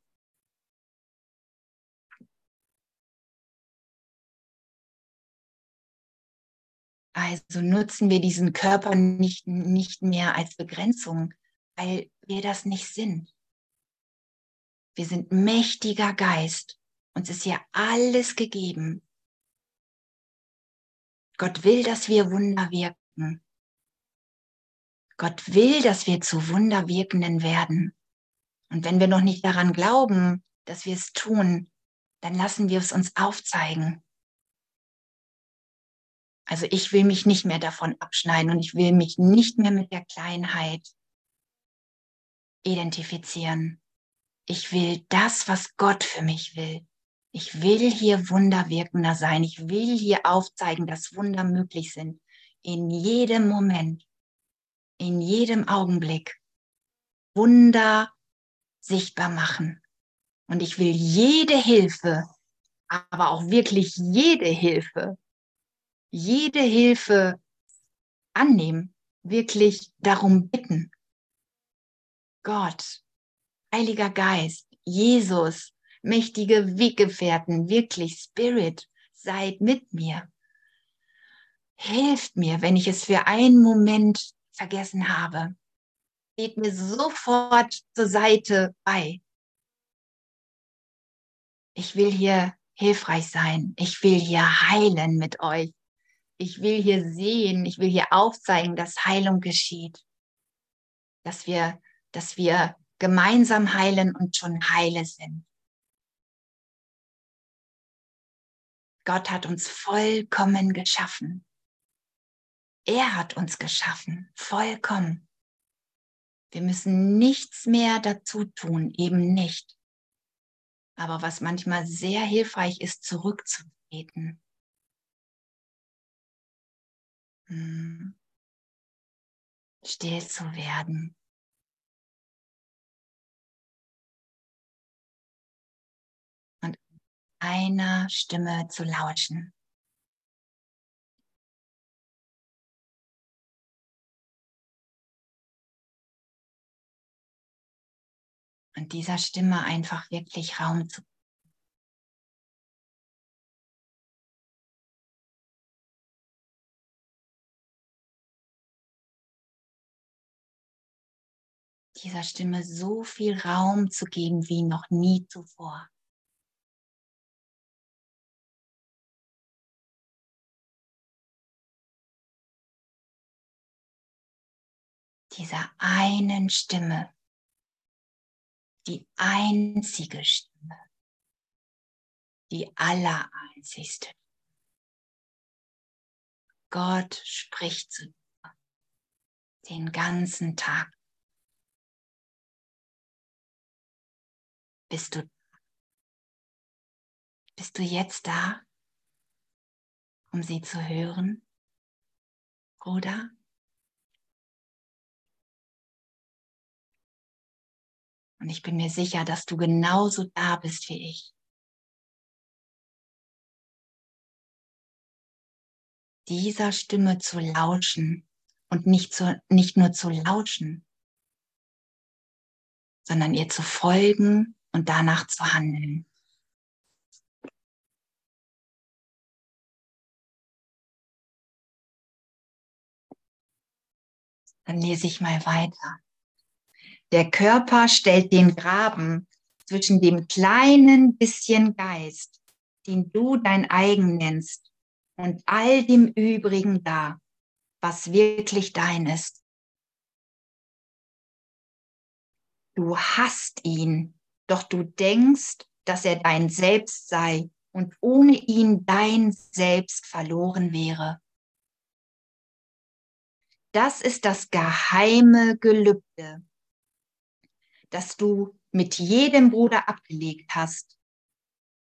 Also nutzen wir diesen Körper nicht, nicht mehr als Begrenzung, weil wir das nicht sind. Wir sind mächtiger Geist. Uns ist hier alles gegeben. Gott will, dass wir Wunder wirken. Gott will, dass wir zu Wunderwirkenden werden. Und wenn wir noch nicht daran glauben, dass wir es tun, dann lassen wir es uns aufzeigen. Also ich will mich nicht mehr davon abschneiden und ich will mich nicht mehr mit der Kleinheit identifizieren. Ich will das, was Gott für mich will. Ich will hier Wunderwirkender sein. Ich will hier aufzeigen, dass Wunder möglich sind. In jedem Moment, in jedem Augenblick. Wunder sichtbar machen. Und ich will jede Hilfe, aber auch wirklich jede Hilfe, jede Hilfe annehmen, wirklich darum bitten. Gott, Heiliger Geist, Jesus, mächtige Weggefährten, wirklich Spirit, seid mit mir. Helft mir, wenn ich es für einen Moment vergessen habe. Geht mir sofort zur Seite bei. Ich will hier hilfreich sein. Ich will hier heilen mit euch. Ich will hier sehen, ich will hier aufzeigen, dass Heilung geschieht. Dass wir, dass wir gemeinsam heilen und schon heile sind. Gott hat uns vollkommen geschaffen. Er hat uns geschaffen, vollkommen. Wir müssen nichts mehr dazu tun, eben nicht. Aber was manchmal sehr hilfreich ist, zurückzutreten. Hm. Still zu werden. Einer Stimme zu lauschen. und dieser Stimme einfach wirklich Raum zu dieser Stimme so viel Raum zu geben wie noch nie zuvor. Dieser einen Stimme die einzige Stimme, die allereinzigste. Gott spricht zu dir den ganzen Tag. Bist du, bist du jetzt da, um sie zu hören, Bruder? Und ich bin mir sicher, dass du genauso da bist wie ich. Dieser Stimme zu lauschen und nicht, zu, nicht nur zu lauschen, sondern ihr zu folgen und danach zu handeln. Dann lese ich mal weiter. Der Körper stellt den Graben zwischen dem kleinen bisschen Geist, den du dein eigen nennst, und all dem übrigen dar, was wirklich dein ist. Du hast ihn, doch du denkst, dass er dein Selbst sei und ohne ihn dein Selbst verloren wäre. Das ist das geheime Gelübde, das du mit jedem Bruder abgelegt hast,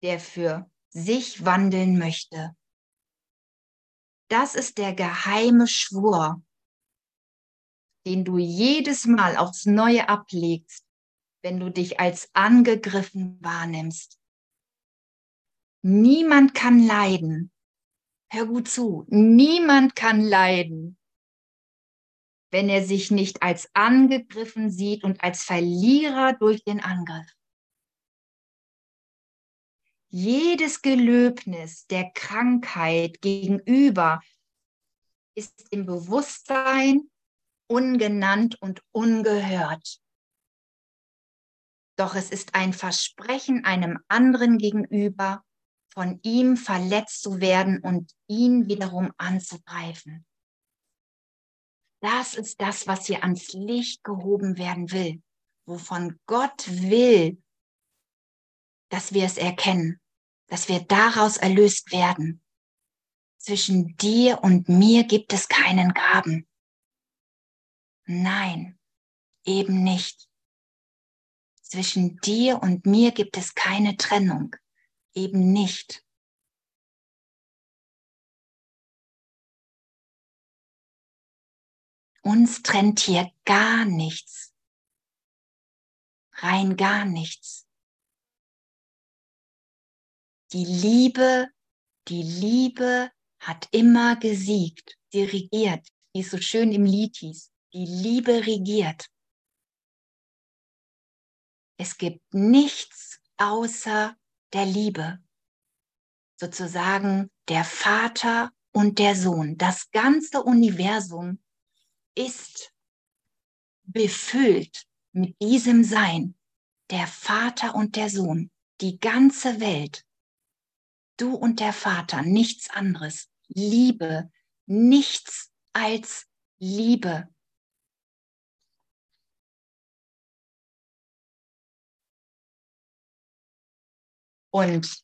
der für sich wandeln möchte. Das ist der geheime Schwur, den du jedes Mal aufs Neue ablegst, wenn du dich als angegriffen wahrnimmst. Niemand kann leiden. Hör gut zu. Niemand kann leiden, wenn er sich nicht als angegriffen sieht und als Verlierer durch den Angriff. Jedes Gelöbnis der Krankheit gegenüber ist im Bewusstsein ungenannt und ungehört. Doch es ist ein Versprechen einem anderen gegenüber, von ihm verletzt zu werden und ihn wiederum anzugreifen. Das ist das, was hier ans Licht gehoben werden will, wovon Gott will, dass wir es erkennen, dass wir daraus erlöst werden. Zwischen dir und mir gibt es keinen Graben. Nein, eben nicht. Zwischen dir und mir gibt es keine Trennung, eben nicht. Uns trennt hier gar nichts. Rein gar nichts. Die Liebe, die Liebe hat immer gesiegt. Sie regiert, wie es so schön im Lied hieß. Die Liebe regiert. es gibt nichts außer der Liebe. Sozusagen der Vater und der Sohn. Das ganze Universum ist befüllt mit diesem Sein, der Vater und der Sohn, die ganze Welt. Du und der Vater, nichts anderes. Liebe, nichts als Liebe. Und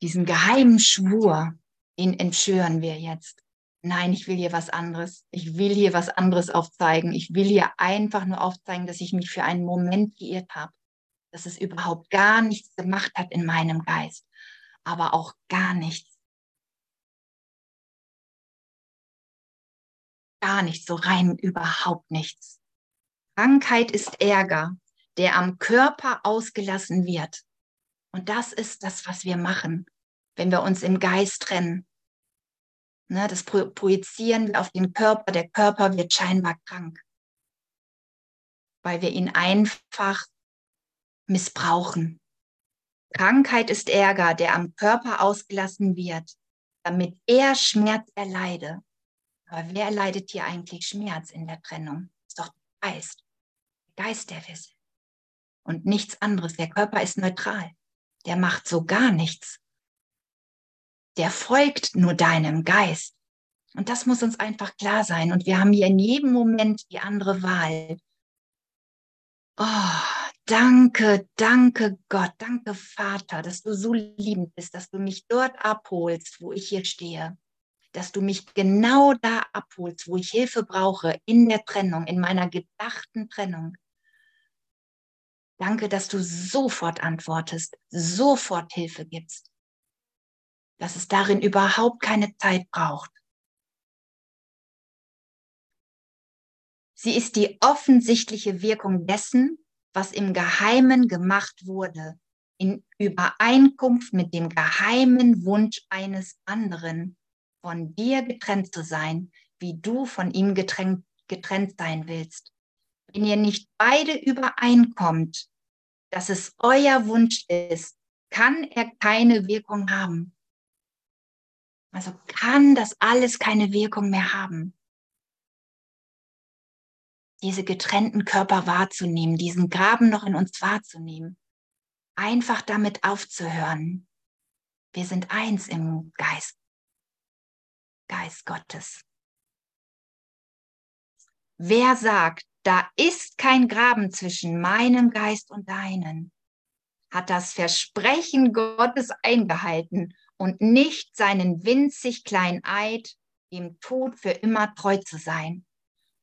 diesen geheimen Schwur, den entschwören wir jetzt. Nein, ich will hier was anderes. Ich will hier was anderes aufzeigen. Ich will hier einfach nur aufzeigen, dass ich mich für einen Moment geirrt habe. Dass es überhaupt gar nichts gemacht hat in meinem Geist. Aber auch gar nichts. Gar nichts, so rein überhaupt nichts. Krankheit ist Ärger, der am Körper ausgelassen wird. Und das ist das, was wir machen, wenn wir uns im Geist trennen. Ne, das projizieren wir auf den Körper. Der Körper wird scheinbar krank, weil wir ihn einfach missbrauchen. Krankheit ist Ärger, der am Körper ausgelassen wird, damit er Schmerz erleide. Aber wer erleidet hier eigentlich Schmerz in der Trennung? Ist doch der Geist. Der Geist, der wir sind und nichts anderes. Der Körper ist neutral. Der macht so gar nichts. Der folgt nur deinem Geist. Und das muss uns einfach klar sein. Und wir haben hier in jedem Moment die andere Wahl. Oh, danke, danke Gott, danke Vater, dass du so liebend bist, dass du mich dort abholst, wo ich hier stehe. Dass du mich genau da abholst, wo ich Hilfe brauche, in der Trennung, in meiner gedachten Trennung. Danke, dass du sofort antwortest, sofort Hilfe gibst, dass es darin überhaupt keine Zeit braucht. Sie ist die offensichtliche Wirkung dessen, was im Geheimen gemacht wurde, in Übereinkunft mit dem geheimen Wunsch eines anderen, von dir getrennt zu sein, wie du von ihm getrennt, getrennt sein willst wenn ihr nicht beide übereinkommt, dass es euer Wunsch ist, kann er keine Wirkung haben. Also kann das alles keine Wirkung mehr haben. Diese getrennten Körper wahrzunehmen, diesen Graben noch in uns wahrzunehmen. Einfach damit aufzuhören. Wir sind eins im Geist. Geist Gottes. Wer sagt, da ist kein Graben zwischen meinem Geist und deinen, hat das Versprechen Gottes eingehalten und nicht seinen winzig kleinen Eid, dem Tod für immer treu zu sein.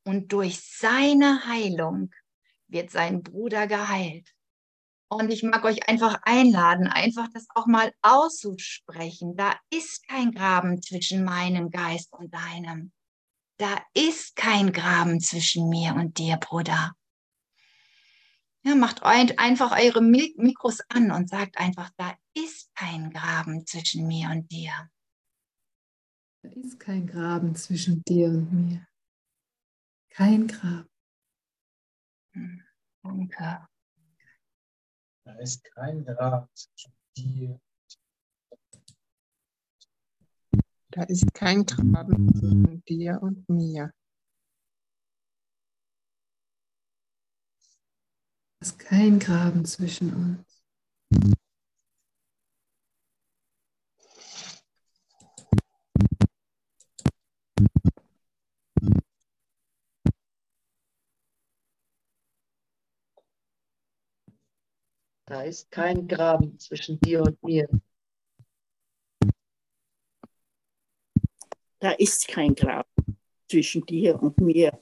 Und durch seine Heilung wird sein Bruder geheilt. Und ich mag euch einfach einladen, einfach das auch mal auszusprechen. Da ist kein Graben zwischen meinem Geist und deinem. Da ist kein Graben zwischen mir und dir, Bruder. Ja, macht einfach eure Mikros an und sagt einfach, da ist kein Graben zwischen mir und dir. Da ist kein Graben zwischen dir und mir. Kein Graben. Hm, danke. Da ist kein Graben zwischen dir Da ist kein Graben zwischen dir und mir. Da ist kein Graben zwischen uns. Da ist kein Graben zwischen dir und mir. Da ist kein Grab zwischen dir und mir.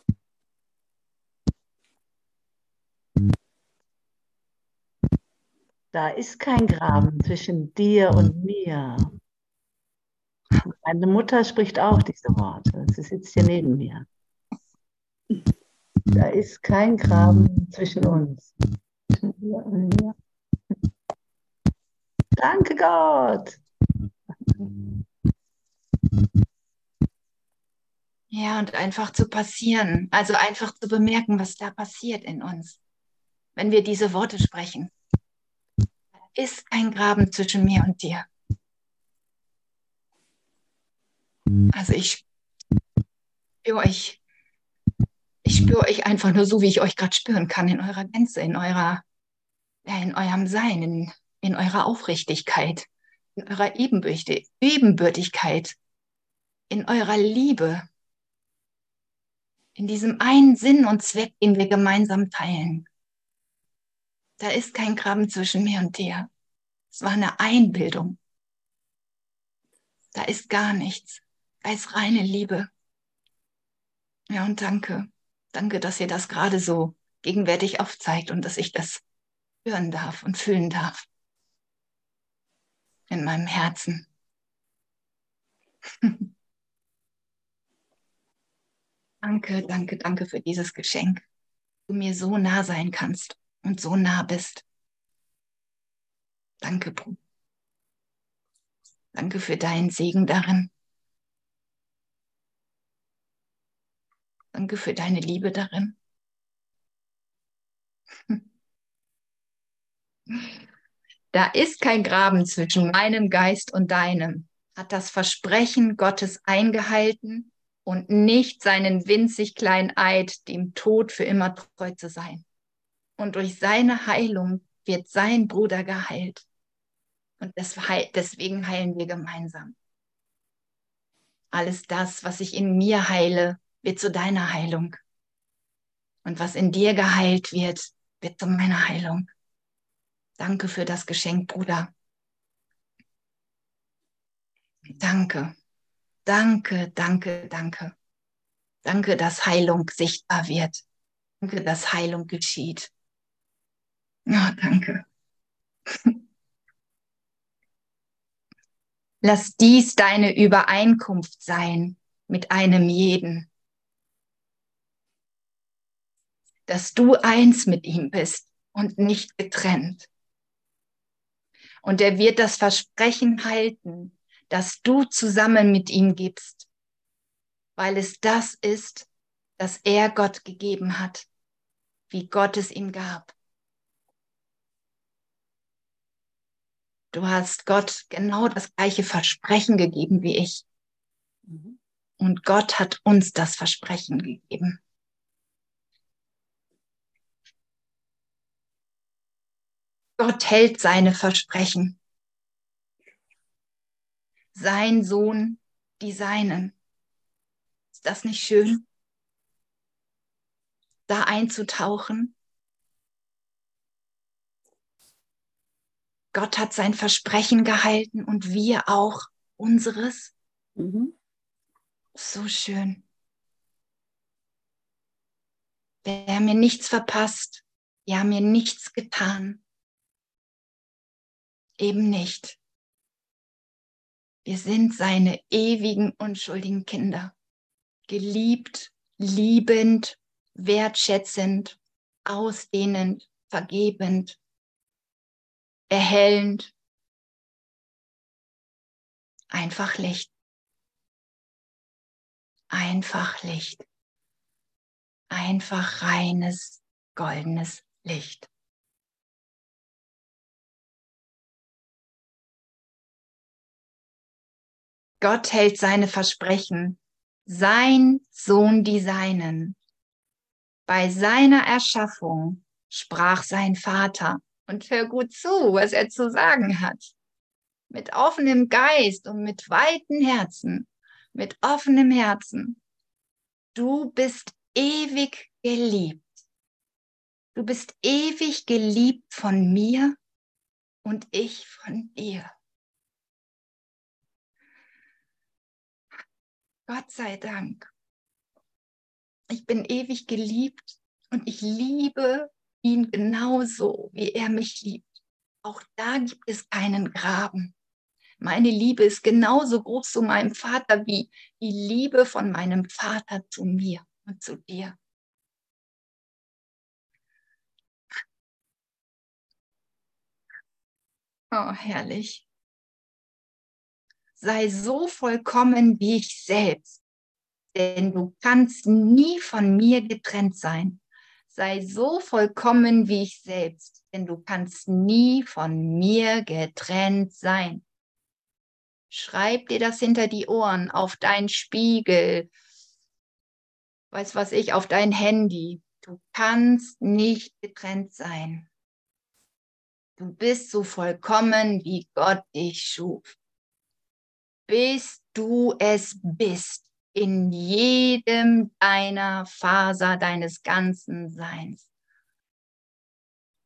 Da ist kein Graben zwischen dir und mir. Meine Mutter spricht auch diese Worte. Sie sitzt hier neben mir. Da ist kein Graben zwischen uns. Zwischen dir und mir. Danke Gott. Ja, und einfach zu passieren, also einfach zu bemerken, was da passiert in uns. wenn wir diese Worte sprechen. Da ist kein Graben zwischen mir und dir. Also ich spüre euch, ich spüre euch einfach nur so, wie ich euch gerade spüren kann, in eurer Gänze, in eurer, in eurem Sein, in, in eurer Aufrichtigkeit, in eurer Ebenbürtigkeit, in eurer Liebe, in diesem einen Sinn und Zweck, den wir gemeinsam teilen. Da ist kein Graben zwischen mir und dir. Es war eine Einbildung. Da ist gar nichts. Ist reine Liebe. Ja, und danke. Danke, dass ihr das gerade so gegenwärtig aufzeigt und dass ich das hören darf und fühlen darf. In meinem Herzen. (laughs) danke, danke, danke für dieses Geschenk. Du mir so nah sein kannst und so nah bist. Danke, Bruder. Danke für deinen Segen darin. Danke für deine Liebe darin. (laughs) Da ist kein Graben zwischen meinem Geist und deinem, hat das Versprechen Gottes eingehalten und nicht seinen winzig kleinen Eid, dem Tod für immer treu zu sein. Und durch seine Heilung wird sein Bruder geheilt. Und deswegen heilen wir gemeinsam. Alles das, was ich in mir heile, wird zu deiner Heilung. Und was in dir geheilt wird, wird zu meiner Heilung. Danke für das Geschenk, Bruder. Danke, danke, danke, danke. Danke, dass Heilung sichtbar wird. Danke, dass Heilung geschieht. Ja, danke. (laughs) Lass dies deine Übereinkunft sein mit einem jeden. Dass du eins mit ihm bist und nicht getrennt. Und er wird das Versprechen halten, dass du zusammen mit ihm gibst, weil es das ist, das er Gott gegeben hat, wie Gott es ihm gab. Du hast Gott genau das gleiche Versprechen gegeben wie ich. Mhm. Und Gott hat uns das Versprechen gegeben. Gott hält seine Versprechen. Sein Sohn, die Seinen. Ist das nicht schön? Da einzutauchen. Gott hat sein Versprechen gehalten und wir auch unseres. Mhm. So schön. Wer mir nichts verpasst, ja mir nichts getan, eben nicht. Wir sind seine ewigen, unschuldigen Kinder, geliebt, liebend, wertschätzend, ausdehnend, vergebend, erhellend, einfach Licht. Einfach Licht. Einfach reines, goldenes Licht. Gott hält seine Versprechen, sein Sohn die Seinen. Bei seiner Erschaffung sprach sein Vater, und hör gut zu, was er zu sagen hat. Mit offenem Geist und mit weiten Herzen, mit offenem Herzen. Du bist ewig geliebt. Du bist ewig geliebt von mir und ich von dir. Gott sei Dank. Ich bin ewig geliebt und ich liebe ihn genauso, wie er mich liebt. Auch da gibt es keinen Graben. Meine Liebe ist genauso groß zu meinem Vater wie die Liebe von meinem Vater zu mir und zu dir. Oh, herrlich. Sei so vollkommen wie ich selbst, denn du kannst nie von mir getrennt sein sei so vollkommen wie ich selbst, denn du kannst nie von mir getrennt sein. Schreib dir das hinter die Ohren, auf deinen Spiegel, weiß was ich, auf dein Handy. Du kannst nicht getrennt sein. Du bist so vollkommen, wie Gott dich schuf. Bis du es bist, in jedem deiner Faser deines ganzen Seins.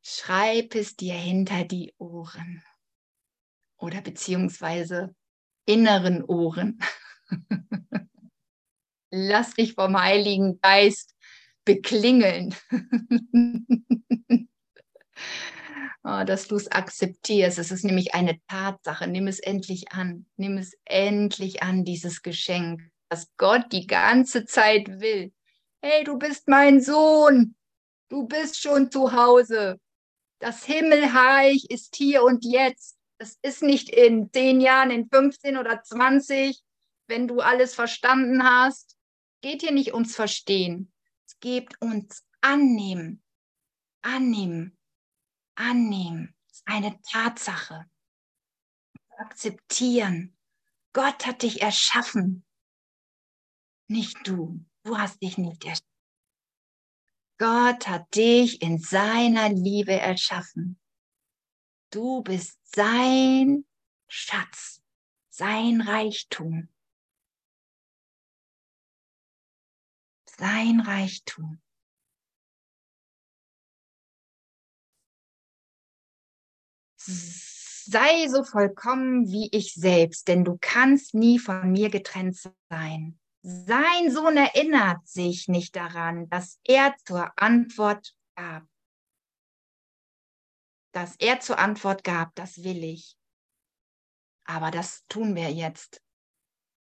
Schreib es dir hinter die Ohren oder beziehungsweise inneren Ohren. (laughs) Lass dich vom Heiligen Geist beklingeln. (laughs) oh, dass du es akzeptierst. Es ist nämlich eine Tatsache. Nimm es endlich an. Nimm es endlich an, dieses Geschenk, das Gott die ganze Zeit will. Hey, du bist mein Sohn. Du bist schon zu Hause. Das Himmelreich ist hier und jetzt. Es ist nicht in zehn Jahren, in 15 oder 20, wenn du alles verstanden hast. Geht hier nicht ums Verstehen. Es geht uns annehmen. Annehmen. Annehmen. Eine Tatsache. Akzeptieren. Gott hat dich erschaffen. Nicht du. Du hast dich nicht erschaffen. Gott hat dich in seiner Liebe erschaffen. Du bist sein Schatz, sein Reichtum. Sein Reichtum. Sei so vollkommen wie ich selbst, denn du kannst nie von mir getrennt sein. Sein Sohn erinnert sich nicht daran, dass er zur Antwort gab. Dass er zur Antwort gab, das will ich. Aber das tun wir jetzt.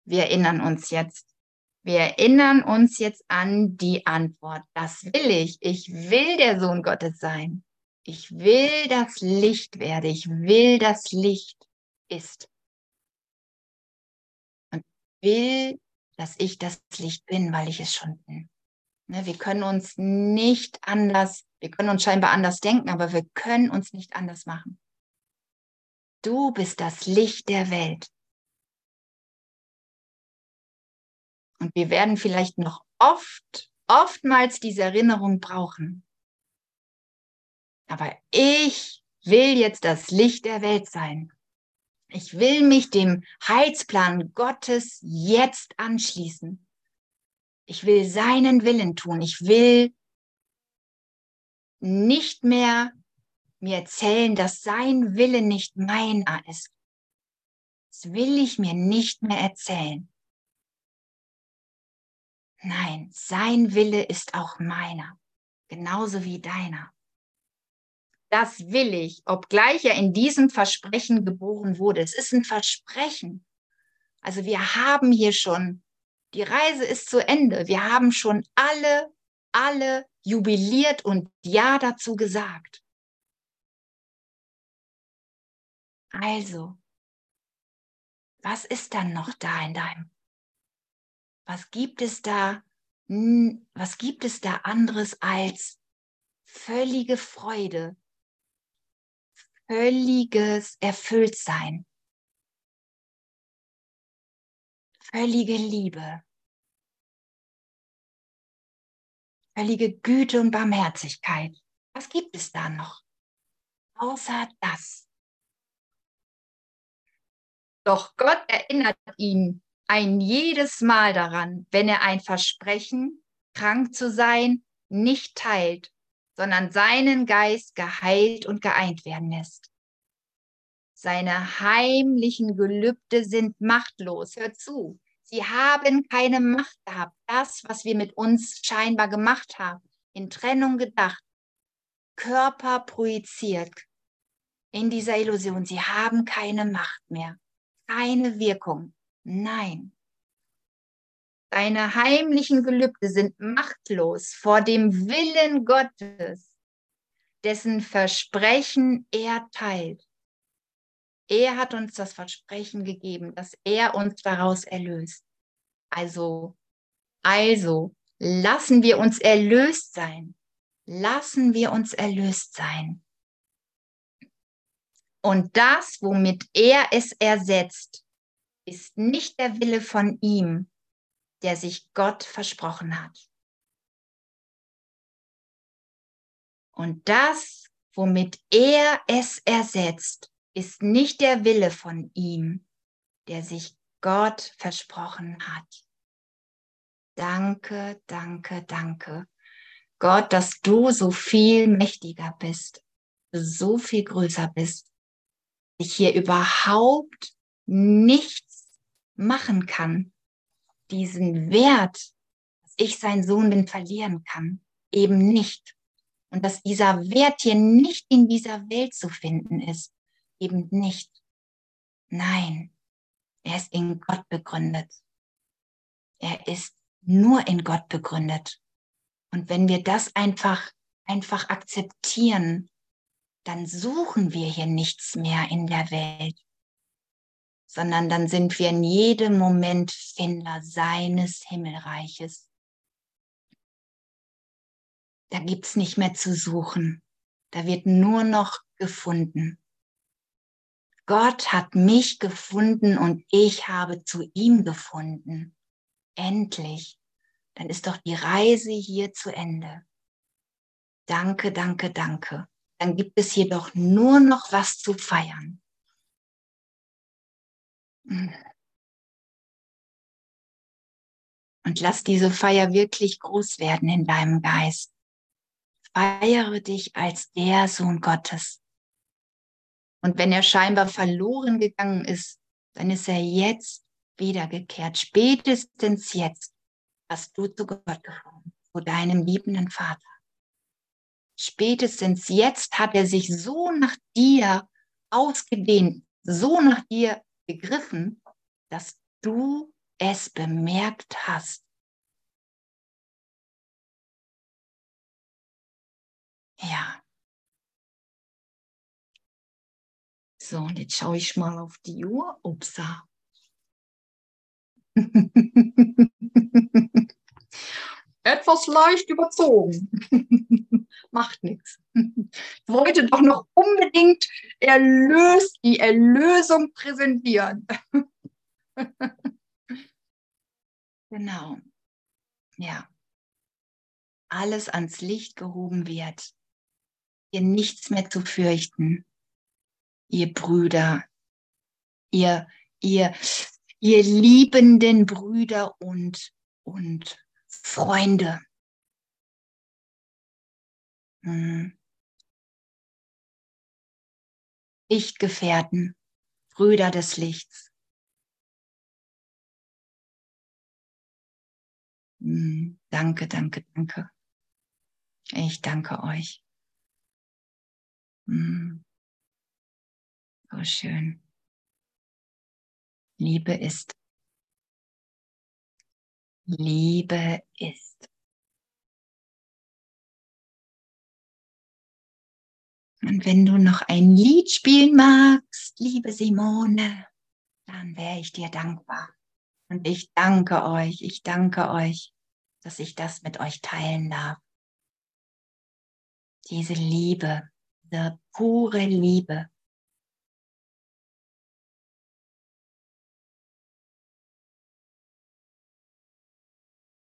Wir erinnern uns jetzt. Wir erinnern uns jetzt an die Antwort. Das will ich. Ich will der Sohn Gottes sein. Ich will das Licht werden. Ich will das Licht ist. Und will dass ich das Licht bin, weil ich es schon bin. Ne, wir können uns nicht anders, wir können uns scheinbar anders denken, aber wir können uns nicht anders machen. Du bist das Licht der Welt. Und wir werden vielleicht noch oft, oftmals diese Erinnerung brauchen. Aber ich will jetzt das Licht der Welt sein. Ich will mich dem Heilsplan Gottes jetzt anschließen. Ich will seinen Willen tun. Ich will nicht mehr mir erzählen, dass sein Wille nicht meiner ist. Das will ich mir nicht mehr erzählen. Nein, sein Wille ist auch meiner, genauso wie deiner das will ich, obgleich er in diesem Versprechen geboren wurde. Es ist ein Versprechen. Also wir haben hier schon, die Reise ist zu Ende. Wir haben schon alle, alle jubiliert und Ja dazu gesagt. Also, was ist dann noch da in deinem? Was gibt es da? Was gibt es da anderes als völlige Freude, völliges Erfülltsein, völlige Liebe, völlige Güte und Barmherzigkeit. Was gibt es da noch? Außer das. Doch Gott erinnert ihn ein jedes Mal daran, wenn er ein Versprechen, krank zu sein, nicht teilt sondern seinen Geist geheilt und geeint werden lässt. Seine heimlichen Gelübde sind machtlos. Hör zu. Sie haben keine Macht gehabt. Das, was wir mit uns scheinbar gemacht haben, in Trennung gedacht, Körper projiziert in dieser Illusion. Sie haben keine Macht mehr, keine Wirkung. Nein, Deine heimlichen Gelübde sind machtlos vor dem Willen Gottes, dessen Versprechen er teilt. Er hat uns das Versprechen gegeben, dass er uns daraus erlöst. Also, also lassen wir uns erlöst sein. lassen wir uns erlöst sein. Und das, womit er es ersetzt, ist nicht der Wille von ihm, der sich Gott versprochen hat. Und das, womit er es ersetzt, ist nicht der Wille von ihm, der sich Gott versprochen hat. Danke, danke, danke. Gott, dass du so viel mächtiger bist, so viel größer bist, ich hier überhaupt nichts machen kann, diesen Wert, dass ich sein Sohn bin, verlieren kann, eben nicht. Und dass dieser Wert hier nicht in dieser Welt zu finden ist, eben nicht. Nein, er ist in Gott begründet. Er ist nur in Gott begründet. Und wenn wir das einfach, einfach akzeptieren, dann suchen wir hier nichts mehr in der Welt, sondern dann sind wir in jedem Moment Finder seines Himmelreiches. Da gibt's nicht mehr zu suchen. Da wird nur noch gefunden. Gott hat mich gefunden und ich habe zu ihm gefunden. Endlich. Dann ist doch die Reise hier zu Ende. Danke, danke, danke. Dann gibt es jedoch nur noch was zu feiern. Und lass diese Feier wirklich groß werden in deinem Geist. Feiere dich als der Sohn Gottes. Und wenn er scheinbar verloren gegangen ist, dann ist er jetzt wiedergekehrt. Spätestens jetzt hast du zu Gott gefunden, zu deinem liebenden Vater. Spätestens jetzt hat er sich so nach dir ausgedehnt, so nach dir gegriffen, dass du es bemerkt hast. Ja, So, und jetzt schaue ich mal auf die Uhr. Upsa. (laughs) Etwas leicht überzogen. (laughs) Macht nichts. Ich wollte doch noch unbedingt erlöst, die Erlösung präsentieren. (laughs) genau. Ja. Alles ans Licht gehoben wird. Hier nichts mehr zu fürchten ihr Brüder, ihr, ihr, ihr liebenden Brüder und, und Freunde. Hm. Lichtgefährten, Brüder des Lichts. Hm. Danke, danke, danke. Ich danke euch. Hm. So schön. Liebe ist. Liebe ist. Und wenn du noch ein Lied spielen magst, liebe Simone, dann wäre ich dir dankbar. Und ich danke euch, ich danke euch, dass ich das mit euch teilen darf. Diese Liebe, diese pure Liebe,